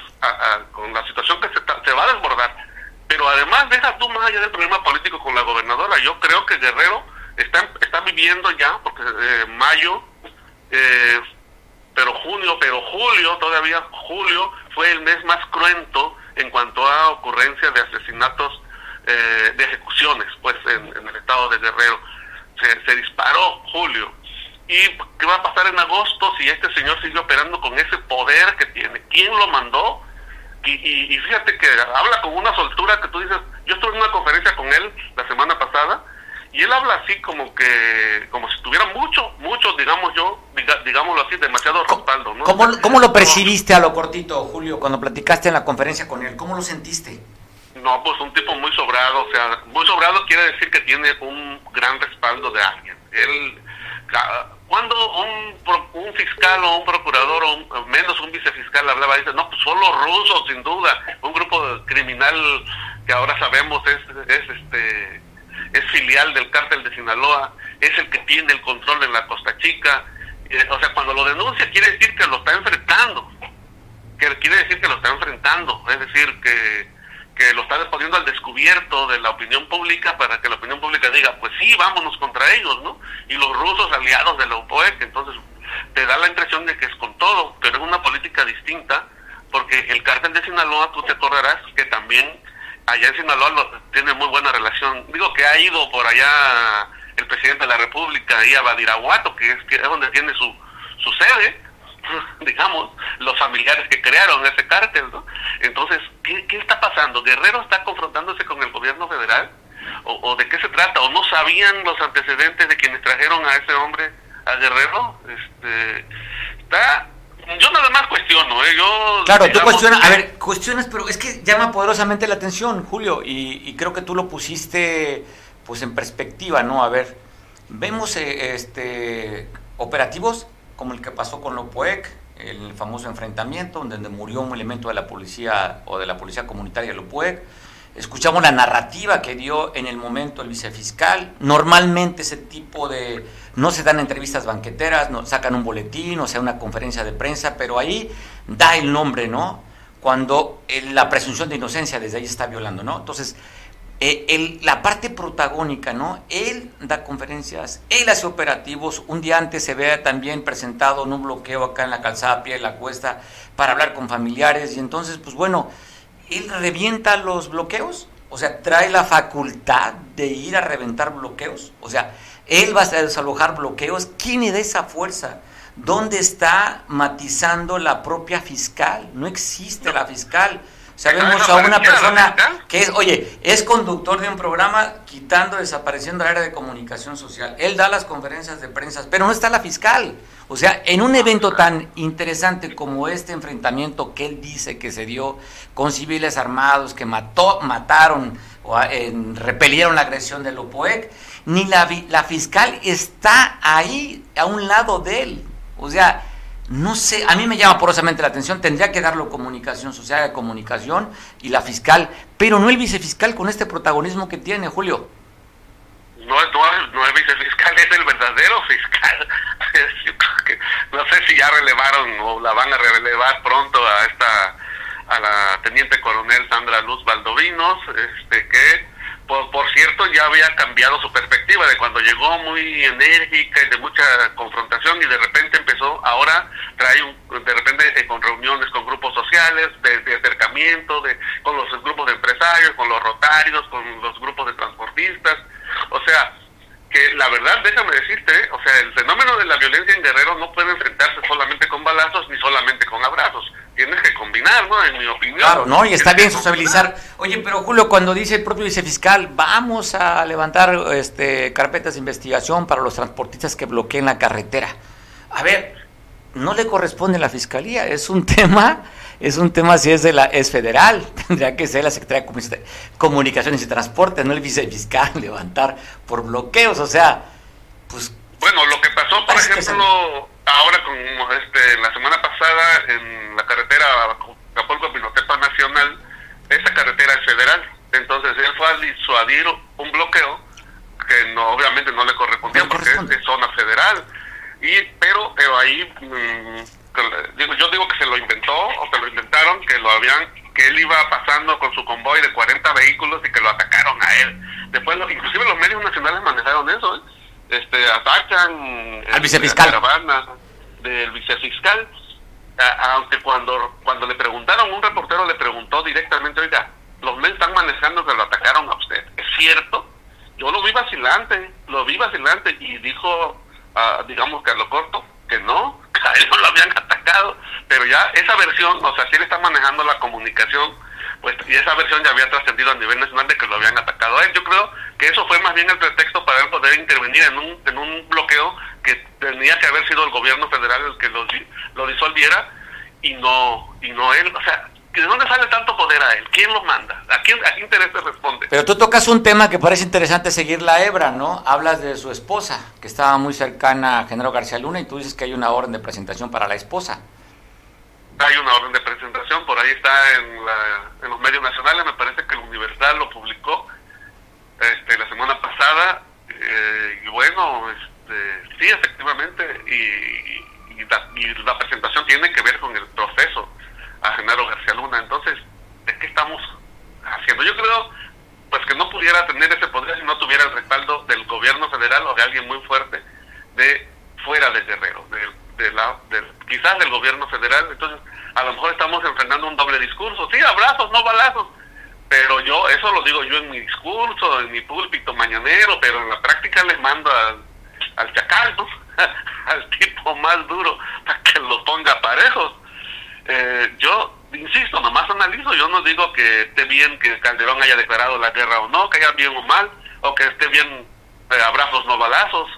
con la situación que se, se va a desbordar. Pero además, deja tú más allá del problema político con la gobernadora. Yo creo que Guerrero está, está viviendo ya, porque eh, mayo, eh, pero junio, pero julio, todavía julio, fue el mes más cruento en cuanto a ocurrencia de asesinatos, eh, de ejecuciones, pues, en, el estado de Guerrero. Se, se disparó julio. ¿Y qué va a pasar en agosto si este señor sigue operando con ese poder que tiene? ¿Quién lo mandó? Y, y, y, fíjate que habla con una soltura que tú dices, yo estuve en una conferencia con él la semana pasada y él habla así como que, como si tuviera mucho, mucho, digamos yo, diga, digámoslo así, demasiado respaldo. ¿no? ¿Cómo, ¿Cómo, lo percibiste a lo cortito, Julio, cuando platicaste en la conferencia con él? ¿Cómo lo sentiste? No, pues un tipo muy sobrado, o sea, muy sobrado quiere decir que tiene un gran respaldo de alguien. Él cuando un, un fiscal o un procurador o un, menos un vicefiscal hablaba, dice, no, pues son los rusos, sin duda, un grupo criminal que ahora sabemos es, es este es filial del cártel de Sinaloa, es el que tiene el control en la Costa Chica, eh, o sea, cuando lo denuncia quiere decir que lo está enfrentando, que quiere decir que lo está enfrentando, es decir, que que lo está poniendo al descubierto de la opinión pública para que la opinión pública diga, pues sí, vámonos contra ellos, ¿no? Y los rusos aliados de la UPOEC, entonces te da la impresión de que es con todo, pero es una política distinta, porque el cártel de Sinaloa, tú te acordarás que también allá en Sinaloa lo, tiene muy buena relación, digo que ha ido por allá el presidente de la República, ahí a Badiraguato, que es, que es donde tiene su, su sede, *laughs* digamos, los familiares que crearon ese cártel, ¿no? Entonces, ¿qué, ¿qué, está pasando? ¿Guerrero está confrontándose con el gobierno federal? ¿O, ¿O, de qué se trata? ¿O no sabían los antecedentes de quienes trajeron a ese hombre a Guerrero? Este, está... Yo nada más cuestiono, ¿eh? Yo, claro, digamos, tú cuestionas, a ver, cuestionas, pero es que llama poderosamente la atención, Julio, y, y creo que tú lo pusiste pues en perspectiva, ¿no? A ver, vemos eh, este operativos como el que pasó con Lopoec, el famoso enfrentamiento donde murió un elemento de la policía o de la policía comunitaria de Lopuec. Escuchamos la narrativa que dio en el momento el vicefiscal. Normalmente ese tipo de... No se dan entrevistas banqueteras, no sacan un boletín, o sea, una conferencia de prensa, pero ahí da el nombre, ¿no? Cuando la presunción de inocencia desde ahí está violando, ¿no? Entonces, eh, la parte protagónica, ¿no? Él da conferencias, él hace operativos. Un día antes se ve también presentado en un bloqueo acá en la calzada Pie de la Cuesta para hablar con familiares. Y entonces, pues bueno, él revienta los bloqueos, o sea, trae la facultad de ir a reventar bloqueos. O sea, él va a desalojar bloqueos. ¿Quién le da esa fuerza? ¿Dónde está matizando la propia fiscal? No existe la fiscal. Sabemos a una persona que es, oye, es conductor de un programa quitando, desapareciendo la área de comunicación social. Él da las conferencias de prensa, pero no está la fiscal. O sea, en un evento tan interesante como este enfrentamiento que él dice que se dio con civiles armados que mató, mataron o repelieron la agresión de Lopoec, ni la, la fiscal está ahí a un lado de él. O sea, no sé, a mí me llama porosamente la atención, tendría que darlo comunicación social, de comunicación y la fiscal, pero no el vicefiscal con este protagonismo que tiene, Julio. No, no, no el vicefiscal, es el verdadero fiscal. *laughs* no sé si ya relevaron o la van a relevar pronto a esta a la teniente coronel Sandra Luz Valdovinos, este que cierto, ya había cambiado su perspectiva de cuando llegó muy enérgica y de mucha confrontación y de repente empezó, ahora trae un, de repente eh, con reuniones con grupos sociales, de, acercamiento, de, con los grupos de empresarios, con los rotarios, con los grupos de transportistas. O sea, que la verdad, déjame decirte, o sea, el fenómeno de la violencia en Guerrero no puede enfrentarse solamente con balazos ni solamente con abrazos tienes que combinar, ¿no? En mi opinión. Claro, ¿no? Y está bien sociabilizar. Oye, pero Julio, cuando dice el propio vicefiscal, vamos a levantar este, carpetas de investigación para los transportistas que bloqueen la carretera. A ver, no le corresponde a la fiscalía, es un *laughs* tema, es un tema si es de la, es federal, *laughs* tendría que ser la Secretaría de Comunicaciones y Transportes, no el vicefiscal *laughs* levantar por bloqueos, o sea, pues bueno, lo que pasó, por ejemplo, ahora con este, la semana pasada en la carretera Acapulco-Pinotepa Nacional, esa carretera es federal. Entonces él fue a disuadir un bloqueo que no obviamente no le correspondía porque es de zona federal. y Pero, pero ahí, mm, digo, yo digo que se lo inventó o se lo inventaron, que lo habían que él iba pasando con su convoy de 40 vehículos y que lo atacaron a él. Después, inclusive los medios nacionales manejaron eso, ¿eh? Este atacan al vicefiscal. la caravana del vicefiscal. Aunque cuando cuando le preguntaron un reportero le preguntó directamente oiga los medios están manejando que lo atacaron a usted es cierto yo lo vi vacilante lo vi vacilante y dijo digamos que a lo corto que no que *laughs* a él no lo habían atacado. Pero ya esa versión o sea si él está manejando la comunicación pues y esa versión ya había trascendido a nivel nacional de que lo habían atacado a él yo creo que eso fue más bien el pretexto para él poder intervenir en un, en un bloqueo que tenía que haber sido el gobierno federal el que lo, lo disolviera y no y no él, o sea, ¿de dónde sale tanto poder a él? ¿Quién lo manda? ¿A quién, a qué interés responde? Pero tú tocas un tema que parece interesante seguir la hebra, ¿no? Hablas de su esposa, que estaba muy cercana a Genaro García Luna, y tú dices que hay una orden de presentación para la esposa. Hay una orden de presentación, por ahí está en, la, en los medios nacionales, me parece que el Universal lo publicó, este, la semana pasada eh, y bueno, este, sí, efectivamente, y, la, presentación tiene que ver con el proceso a Genaro García Luna. Entonces, ¿de qué estamos haciendo? Yo creo pues que no pudiera tener ese poder si no tuviera el respaldo del gobierno federal o de alguien muy fuerte de fuera de Guerrero, de, la, quizás del gobierno federal. Entonces, a lo mejor estamos enfrentando un doble discurso. Sí, abrazos, no balazos pero yo, eso lo digo yo en mi discurso, en mi púlpito mañanero, pero en la práctica les mando al chacal, ¿no? *laughs* al tipo más duro, para que los ponga parejos. Eh, yo, insisto, nomás analizo, yo no digo que esté bien que Calderón haya declarado la guerra o no, que haya bien o mal, o que esté bien eh, abrazos no balazos.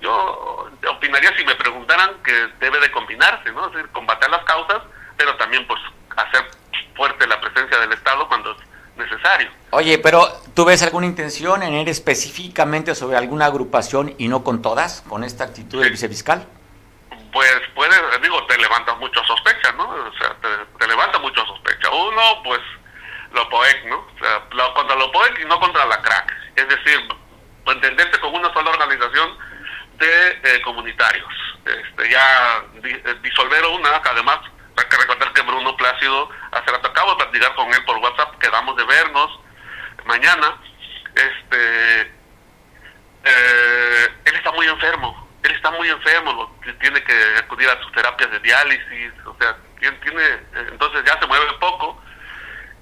Yo opinaría si me preguntaran que debe de combinarse, ¿no? Es decir, combatir las causas, pero también pues hacer fuerte la presencia del Estado cuando necesario. Oye, pero ¿tú ves alguna intención en ir específicamente sobre alguna agrupación y no con todas, con esta actitud del vicefiscal? Pues puede, digo, te levanta mucho sospecha, ¿no? O sea, te, levanta mucho sospecha. Uno, pues, lo POEC, ¿no? O sea, lo, contra lo POEC y no contra la crack. Es decir, entenderse con una sola organización comunitarios. Este, ya eh, disolver una, que además hay que recordar que Bruno Plácido hace rato acabo de platicar con él por WhatsApp, quedamos de vernos mañana. Este, eh, él está muy enfermo, él está muy enfermo, tiene que acudir a sus terapias de diálisis, o sea, tiene, entonces ya se mueve poco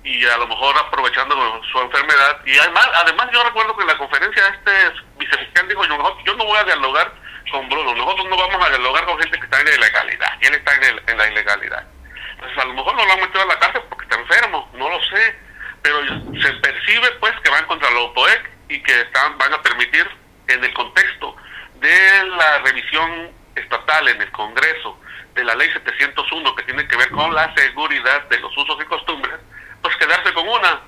y a lo mejor aprovechando su enfermedad. Y además, además yo recuerdo que en la conferencia este yo, no voy a dialogar con Bruno, nosotros no vamos a dialogar con gente que está en la ilegalidad, él está en, en la ilegalidad. Entonces a lo mejor no lo han metido a la cárcel porque está enfermo, no lo sé, pero se percibe pues que van contra la OPOEC y que van a permitir en el contexto de la revisión estatal en el Congreso de la ley 701 que tiene que ver con la seguridad de los usos y costumbres, pues quedarse con una.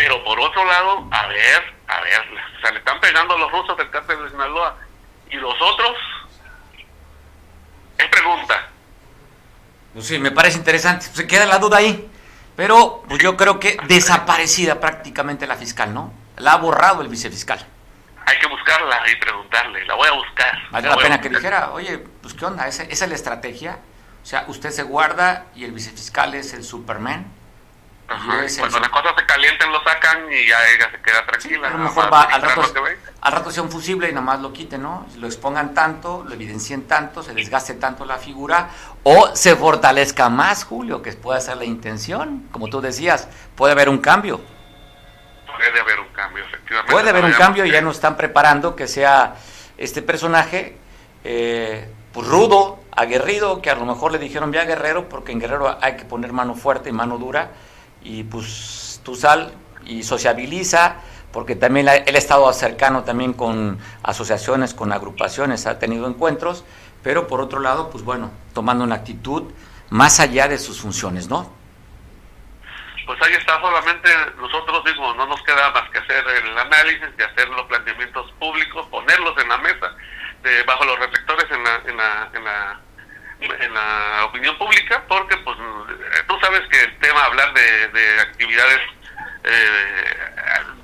Pero por otro lado, a ver, a ver, se le están pegando a los rusos del cártel de Sinaloa. ¿Y los otros? Es pregunta. Pues sí, me parece interesante. Se queda la duda ahí. Pero pues yo creo que desaparecida prácticamente la fiscal, ¿no? La ha borrado el vicefiscal. Hay que buscarla y preguntarle, la voy a buscar. Vale la, pena que dijera, oye, pues qué onda, ¿Esa, esa es la estrategia. O sea, usted se guarda y el vicefiscal es el Superman cuando las cosas se calienten lo sacan y ya ella se queda tranquila. a lo mejor va, al, rato, al rato sea un fusible y nada más lo quiten, ¿no? Lo expongan tanto, lo evidencien tanto, se desgaste tanto la figura o se fortalezca más, Julio, que puede ser la intención. Como tú decías, puede haber un cambio. Puede haber un cambio, efectivamente. Puede haber un cambio y ya nos están preparando que sea este personaje eh, pues rudo, aguerrido, que a lo mejor le dijeron ya guerrero, porque en guerrero hay que poner mano fuerte y mano dura y pues tú sal y sociabiliza, porque también él ha estado cercano también con asociaciones, con agrupaciones, ha tenido encuentros, pero por otro lado, pues bueno, tomando una actitud más allá de sus funciones, ¿no? Pues ahí está, solamente nosotros digo, no nos queda más que hacer el análisis y hacer los planteamientos públicos, ponerlos en la mesa, de, bajo los reflectores en la, en la en la opinión pública porque pues tú sabes que el tema hablar de, actividades eh,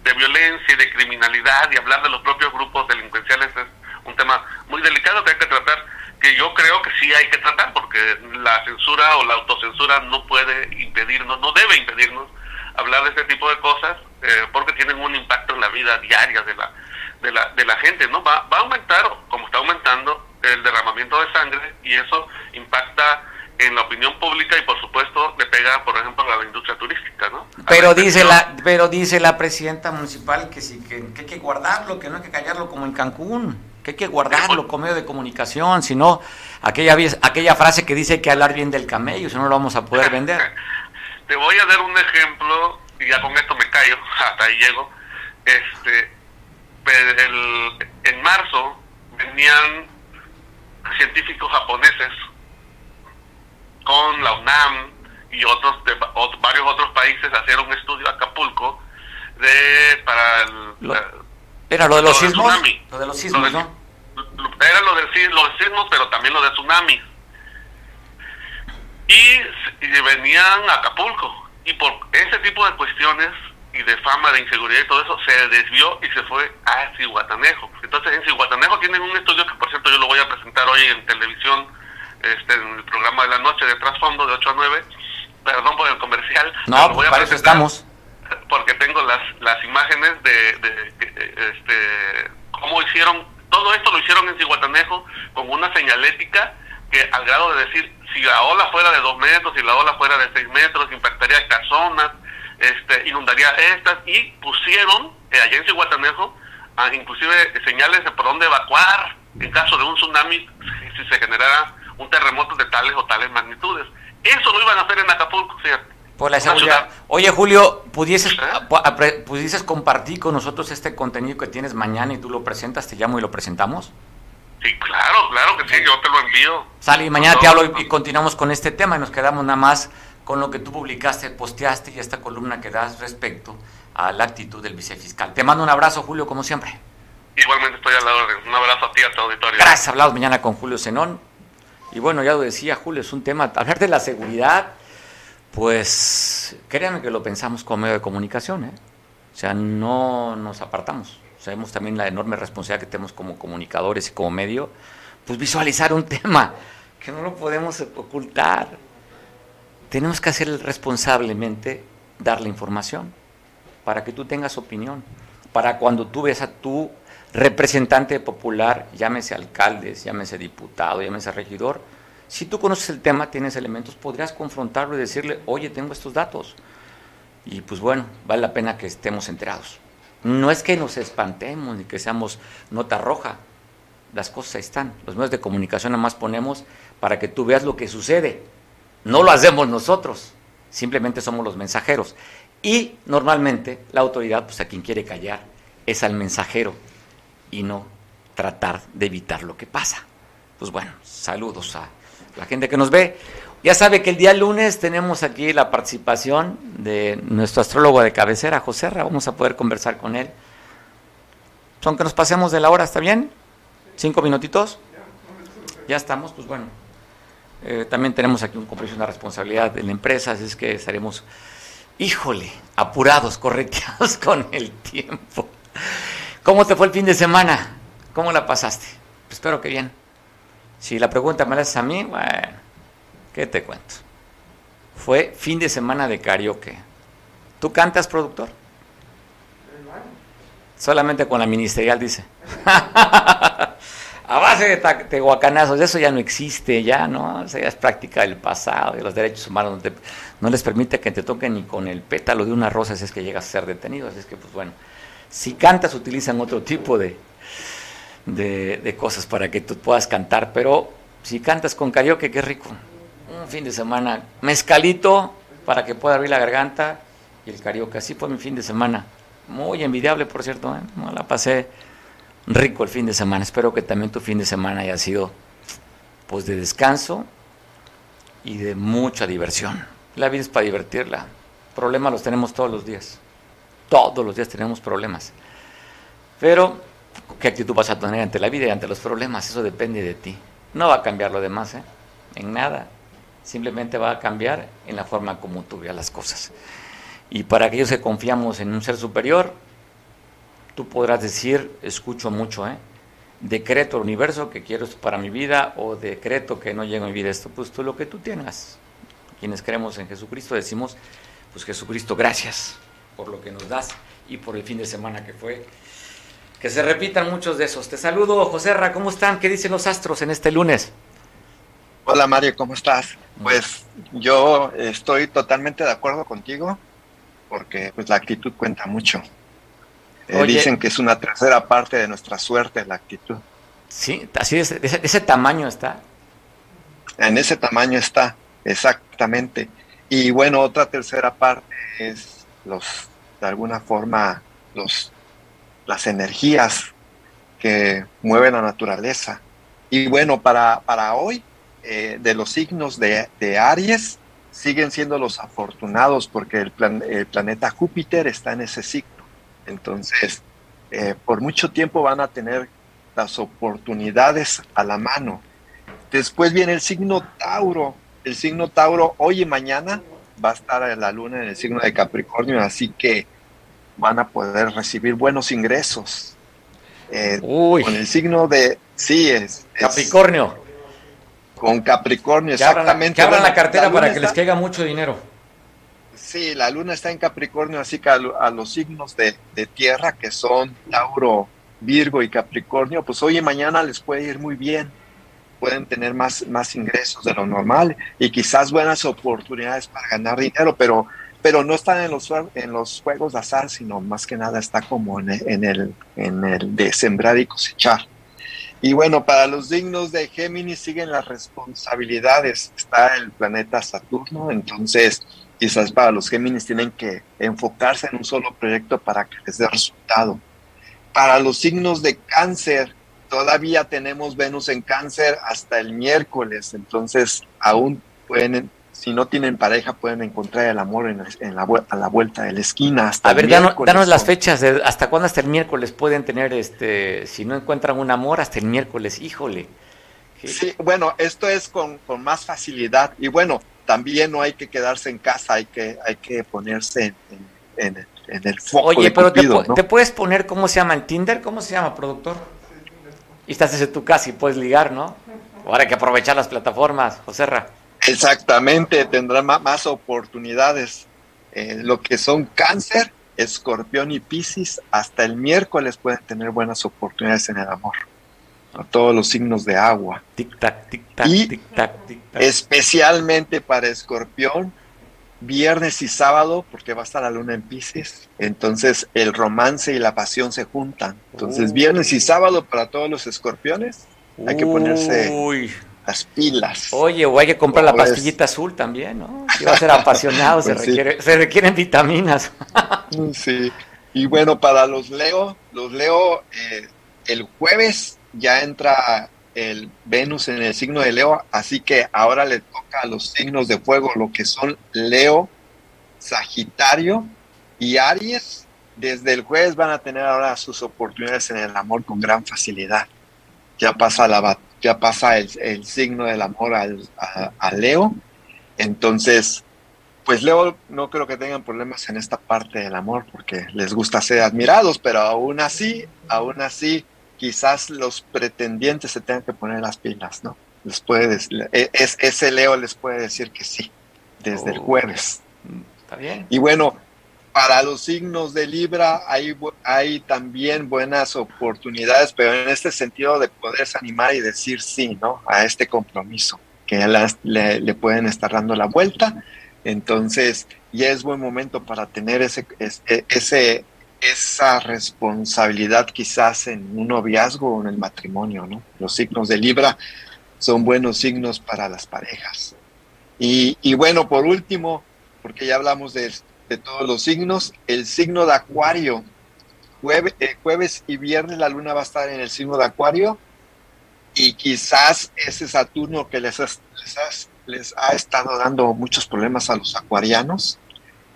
de violencia y de criminalidad y hablar de los propios grupos delincuenciales es un tema muy delicado que hay que tratar que yo creo que sí hay que tratar porque la censura o la autocensura no puede impedirnos no debe impedirnos hablar de este tipo de cosas eh, porque tienen un impacto en la vida diaria de la de la, de la gente no va, va a aumentar como está aumentando el derramamiento de sangre y eso impacta en la opinión pública y por supuesto le pega, por ejemplo, a la industria turística, ¿no? Pero dice la, pero dice la presidenta municipal que sí que, hay que guardarlo, que no hay que callarlo como en Cancún, que hay que guardarlo como medio de comunicación, si no aquella aquella frase que dice que hablar bien del camello, si no lo vamos a poder vender. *laughs* Te voy a dar un ejemplo y ya con esto me callo, *laughs* hasta ahí llego. Este, el, en marzo venían científicos japoneses con la UNAM y otros de, varios otros países hacer un estudio a Acapulco de para el, era lo de los sismos lo de los sismos ¿no? era lo de los sismos pero también lo de tsunamis y, y venían a Acapulco. Y por ese tipo de cuestiones y de fama de inseguridad y todo eso, se desvió y se fue a Cihuatanejo. Entonces en Cihuatanejo tienen un estudio que por cierto yo lo voy a presentar hoy en televisión, este, en el programa de la noche de trasfondo de 8 a 9, perdón por el comercial. No, voy a para eso estamos. Porque tengo las, las imágenes de, de, este, cómo hicieron, todo esto lo hicieron en Cihuatanejo con una señalética que al grado de decir, si la ola fuera de 2 metros, si la ola fuera de 6 metros, impactaría estas zonas, este, inundaría estas y pusieron eh, allá en Cihuatanejo ah, inclusive señales de por dónde evacuar en caso de un tsunami si se generara un terremoto de tales o tales magnitudes. Eso lo iban a hacer en Acapulco, Por la seguridad. Oye, Julio, ¿pudieses, ¿Eh? ¿pudieses compartir con nosotros este contenido que tienes mañana y tú lo presentas, te llamo y lo presentamos? Sí, claro, claro que sí, yo te lo envío. Sale y mañana te hablo y continuamos con este tema y nos quedamos nada más con lo que tú publicaste, posteaste y esta columna que das respecto a la actitud del vicefiscal. Te mando un abrazo, Julio, como siempre. Igualmente estoy al lado de un abrazo a ti, a tu auditorio. Gracias, hablamos mañana con Julio Zenón. Y bueno, ya lo decía Julio, es un tema, hablar de la seguridad, pues créanme que lo pensamos como medio de comunicación, ¿eh? O sea, no nos apartamos. Sabemos también la enorme responsabilidad que tenemos como comunicadores y como medio, pues visualizar un *laughs* tema que no lo podemos ocultar. Tenemos que hacer responsablemente dar la información para que tú tengas opinión, para cuando tú ves a tu representante popular, llámese alcaldes, llámese diputado, llámese regidor, si tú conoces el tema, tienes elementos, podrías confrontarlo y decirle, oye, tengo estos datos. Y pues bueno, vale la pena que estemos enterados. No es que nos espantemos ni que seamos nota roja, las cosas están. Los medios de comunicación nada más ponemos para que tú veas lo que sucede. No lo hacemos nosotros, simplemente somos los mensajeros. Y normalmente la autoridad, pues a quien quiere callar, es al mensajero y no tratar de evitar lo que pasa. Pues bueno, saludos a la gente que nos ve. Ya sabe que el día lunes tenemos aquí la participación de nuestro astrólogo de cabecera, José Ra. Vamos a poder conversar con él. Son que nos pasemos de la hora, ¿está bien? ¿Cinco minutitos? Ya estamos, pues bueno. Eh, también tenemos aquí un compromiso, una responsabilidad de la empresa, así es que estaremos, híjole, apurados, *laughs* correteados con el tiempo. ¿Cómo te fue el fin de semana? ¿Cómo la pasaste? Pues espero que bien. Si la pregunta me la haces a mí, bueno, ¿qué te cuento? Fue fin de semana de karaoke. ¿Tú cantas, productor? Solamente con la ministerial, dice. *laughs* a base de tehuacanazos, eso ya no existe, ya, ¿no? O sea, ya es práctica del pasado y los derechos humanos no, les permite que te toquen ni con el pétalo de una rosa si es que llegas a ser detenido. Así es que, pues bueno, si cantas, utilizan otro tipo de, de, cosas para que tú puedas cantar, pero si cantas con karaoke, qué rico. Un fin de semana, mezcalito para que pueda abrir la garganta y el karaoke. Así fue mi fin de semana. Muy envidiable, por cierto. ¿eh? la pasé rico el fin de semana. Espero que también tu fin de semana haya sido pues de descanso y de mucha diversión. La vida es para divertirla. Problemas los tenemos todos los días. Todos los días tenemos problemas. Pero, ¿qué actitud vas a tener ante la vida y ante los problemas? Eso depende de ti. No va a cambiar lo demás, ¿eh? En nada. Simplemente va a cambiar en la forma como tú veas las cosas. Y para aquellos que confiamos en un ser superior, tú podrás decir, escucho mucho, ¿eh? Decreto al universo que quiero esto para mi vida o decreto que no llego a mi vida esto, pues tú lo que tú tengas. Quienes creemos en Jesucristo decimos, pues Jesucristo, gracias por lo que nos das y por el fin de semana que fue. Que se repitan muchos de esos. Te saludo, José Ra, ¿cómo están? ¿Qué dicen los astros en este lunes? Hola Mario, ¿cómo estás? Pues yo estoy totalmente de acuerdo contigo porque pues la actitud cuenta mucho. Eh, dicen que es una tercera parte de nuestra suerte la actitud. Sí, así de ese tamaño está. En ese tamaño está, exactamente. Y bueno, otra tercera parte es los, de alguna forma, los, las energías que mueven la naturaleza. Y bueno, para, para hoy, eh, de los signos de, de, Aries, siguen siendo los afortunados porque el, el, planeta Júpiter está en ese signo. Entonces, eh, por mucho tiempo van a tener las oportunidades a la mano. Después viene el signo Tauro. El signo Tauro hoy y mañana va a estar la luna en el signo de Capricornio, así que van a poder recibir buenos ingresos. Eh, con el signo de, sí, es, Capricornio. con Capricornio, exactamente. Que abran la, cartera para que les caiga mucho dinero. Sí, la luna está en Capricornio, así que a, los signos de, de, tierra, que son Tauro, Virgo y Capricornio, pues hoy y mañana les puede ir muy bien pueden tener más, más ingresos de lo normal y quizás buenas oportunidades para ganar dinero, pero, pero no están en los, en los juegos de azar, sino más que nada está como en el, en el, en el de sembrar y cosechar. Y bueno, para los dignos de Géminis siguen las responsabilidades. Está el planeta Saturno, entonces quizás para los Géminis tienen que enfocarse en un solo proyecto para que les dé resultado. Para los signos de cáncer, todavía tenemos Venus en cáncer hasta el miércoles, entonces aún pueden, si no tienen pareja, pueden encontrar el amor en, la, a la vuelta de la esquina. Hasta a ver, danos, las fechas, de hasta cuándo hasta el miércoles pueden tener, este, si no encuentran un amor, hasta el miércoles, híjole. Sí, bueno, esto es con, más facilidad. Y bueno, también no hay que quedarse en casa, hay que, hay que ponerse en, el foco. Oye, pero te, puedes poner, ¿cómo se llama el Tinder? ¿Cómo se llama, productor? Y estás desde tu casa y puedes ligar, ¿no? Ahora hay que aprovechar las plataformas, Joserra. Exactamente, tendrá más, oportunidades. Eh, lo que son cáncer, escorpión y piscis, hasta el miércoles pueden tener buenas oportunidades en el amor a todos los signos de agua. Tic tac, tic tac, y tic tac, tic tac. Especialmente para Escorpión, viernes y sábado, porque va a estar la luna en Pisces. Entonces el romance y la pasión se juntan. Entonces, viernes y sábado para todos los escorpiones, hay que ponerse las pilas. Oye, o hay que comprar la pastillita azul también, ¿no? Si va a ser apasionado, *laughs* se, pues se requieren vitaminas. sí. Y bueno, para los Leo, los Leo, eh, el jueves ya entra el Venus en el signo de Leo, así que ahora le toca a los signos de fuego, lo que son Leo, Sagitario y Aries. Desde el jueves van a tener ahora sus oportunidades en el amor con gran facilidad. Ya pasa, la, ya pasa el, signo del amor al, a, Leo. Entonces, pues Leo no creo que tengan problemas en esta parte del amor porque les gusta ser admirados, pero aún así, aún así, quizás los pretendientes se tengan que poner las pilas, ¿no? Les puede e, es, ese Leo les puede decir que sí, desde el oh. jueves. Está bien. Y bueno, para los signos de Libra hay, hay también buenas oportunidades, pero en este sentido de poderse animar y decir sí, ¿no? A este compromiso, que le, le pueden estar dando la vuelta. Entonces, ya es buen momento para tener ese, ese esa responsabilidad quizás en un noviazgo o en el matrimonio, ¿no? Los signos de Libra son buenos signos para las parejas. Y, bueno, por último, porque ya hablamos de, todos los signos, el signo de Acuario, eh, jueves y viernes la luna va a estar en el signo de Acuario y quizás ese Saturno que les, les ha estado dando muchos problemas a los acuarianos,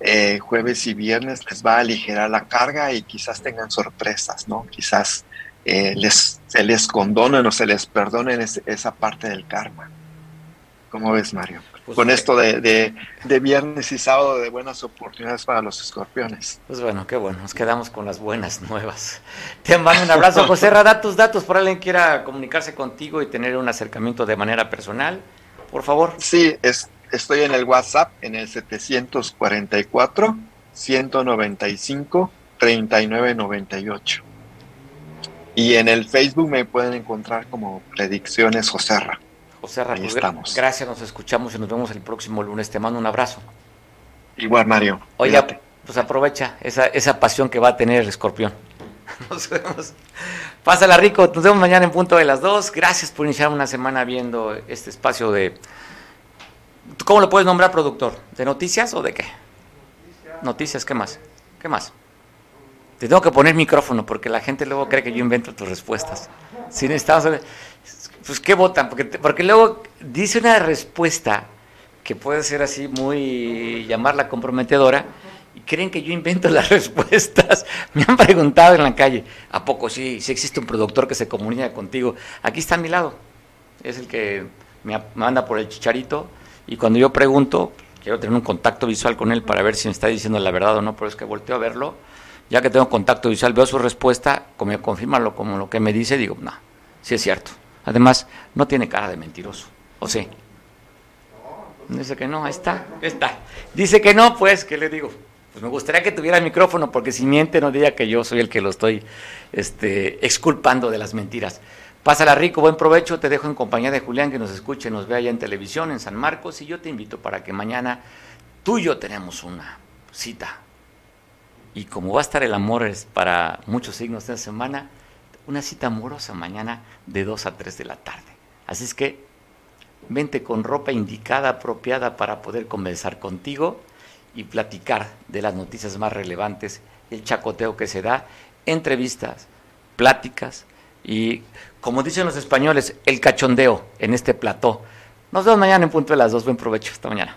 eh, jueves y viernes les va a aligerar la carga y quizás tengan sorpresas, ¿no? Quizás eh, les, se les condonen o se les perdonen esa parte del karma. ¿Cómo ves, Mario? Pues Con esto de, viernes y sábado de buenas oportunidades para los escorpiones. Pues bueno, qué bueno, nos quedamos con las buenas nuevas. Te mando un abrazo, José Da tus datos por alguien quiera comunicarse contigo y tener un acercamiento de manera personal, por favor. Sí, es estoy en el WhatsApp en el 744 195 3998. Y en el Facebook me pueden encontrar como Predicciones Joserra. Joserra, Ahí pues, estamos. Gracias, nos escuchamos y nos vemos el próximo lunes. Te mando un abrazo. Igual, Mario. Oye, pues aprovecha esa, esa pasión que va a tener el escorpión. *laughs* Nos vemos. Pásala rico, nos vemos mañana en punto de las dos. Gracias por iniciar una semana viendo este espacio de ¿Cómo lo puedes nombrar productor? ¿De noticias o de qué? Noticias, ¿qué más? ¿Qué más? Te tengo que poner micrófono porque la gente luego cree que yo invento tus respuestas. Si necesitamos, pues ¿qué votan? Porque, porque luego dice una respuesta que puede ser así muy llamarla comprometedora y creen que yo invento las *laughs* respuestas. Me han preguntado en la calle, ¿a poco sí, sí existe un productor que se comunica contigo? Aquí está a mi lado, es el que me manda por el chicharito y cuando yo pregunto, quiero tener un contacto visual con él para ver si me está diciendo la verdad o no, pero es que volteo a verlo, ya que tengo contacto visual, veo su respuesta, como confirma lo, como lo que me dice, digo, no, sí es cierto. Además, no tiene cara de mentiroso, ¿o sí? Dice que no, ahí está, está. Dice que no, pues, ¿qué le digo? Pues me gustaría que tuviera el micrófono, porque si miente no diga que yo soy el que lo estoy este, exculpando de las mentiras. Pásala rico, buen provecho. Te dejo en compañía de Julián que nos escuche, nos vea allá en televisión en San Marcos y yo te invito para que mañana tú y yo tenemos una cita. Y como va a estar el amor para muchos signos de esta semana, una cita amorosa mañana de 2 a 3 de la tarde. Así es que vente con ropa indicada, apropiada para poder conversar contigo y platicar de las noticias más relevantes, el chacoteo que se da, entrevistas, pláticas y como dicen los españoles, el cachondeo en este plató. Nos vemos mañana en punto de las dos. Buen provecho. Hasta mañana.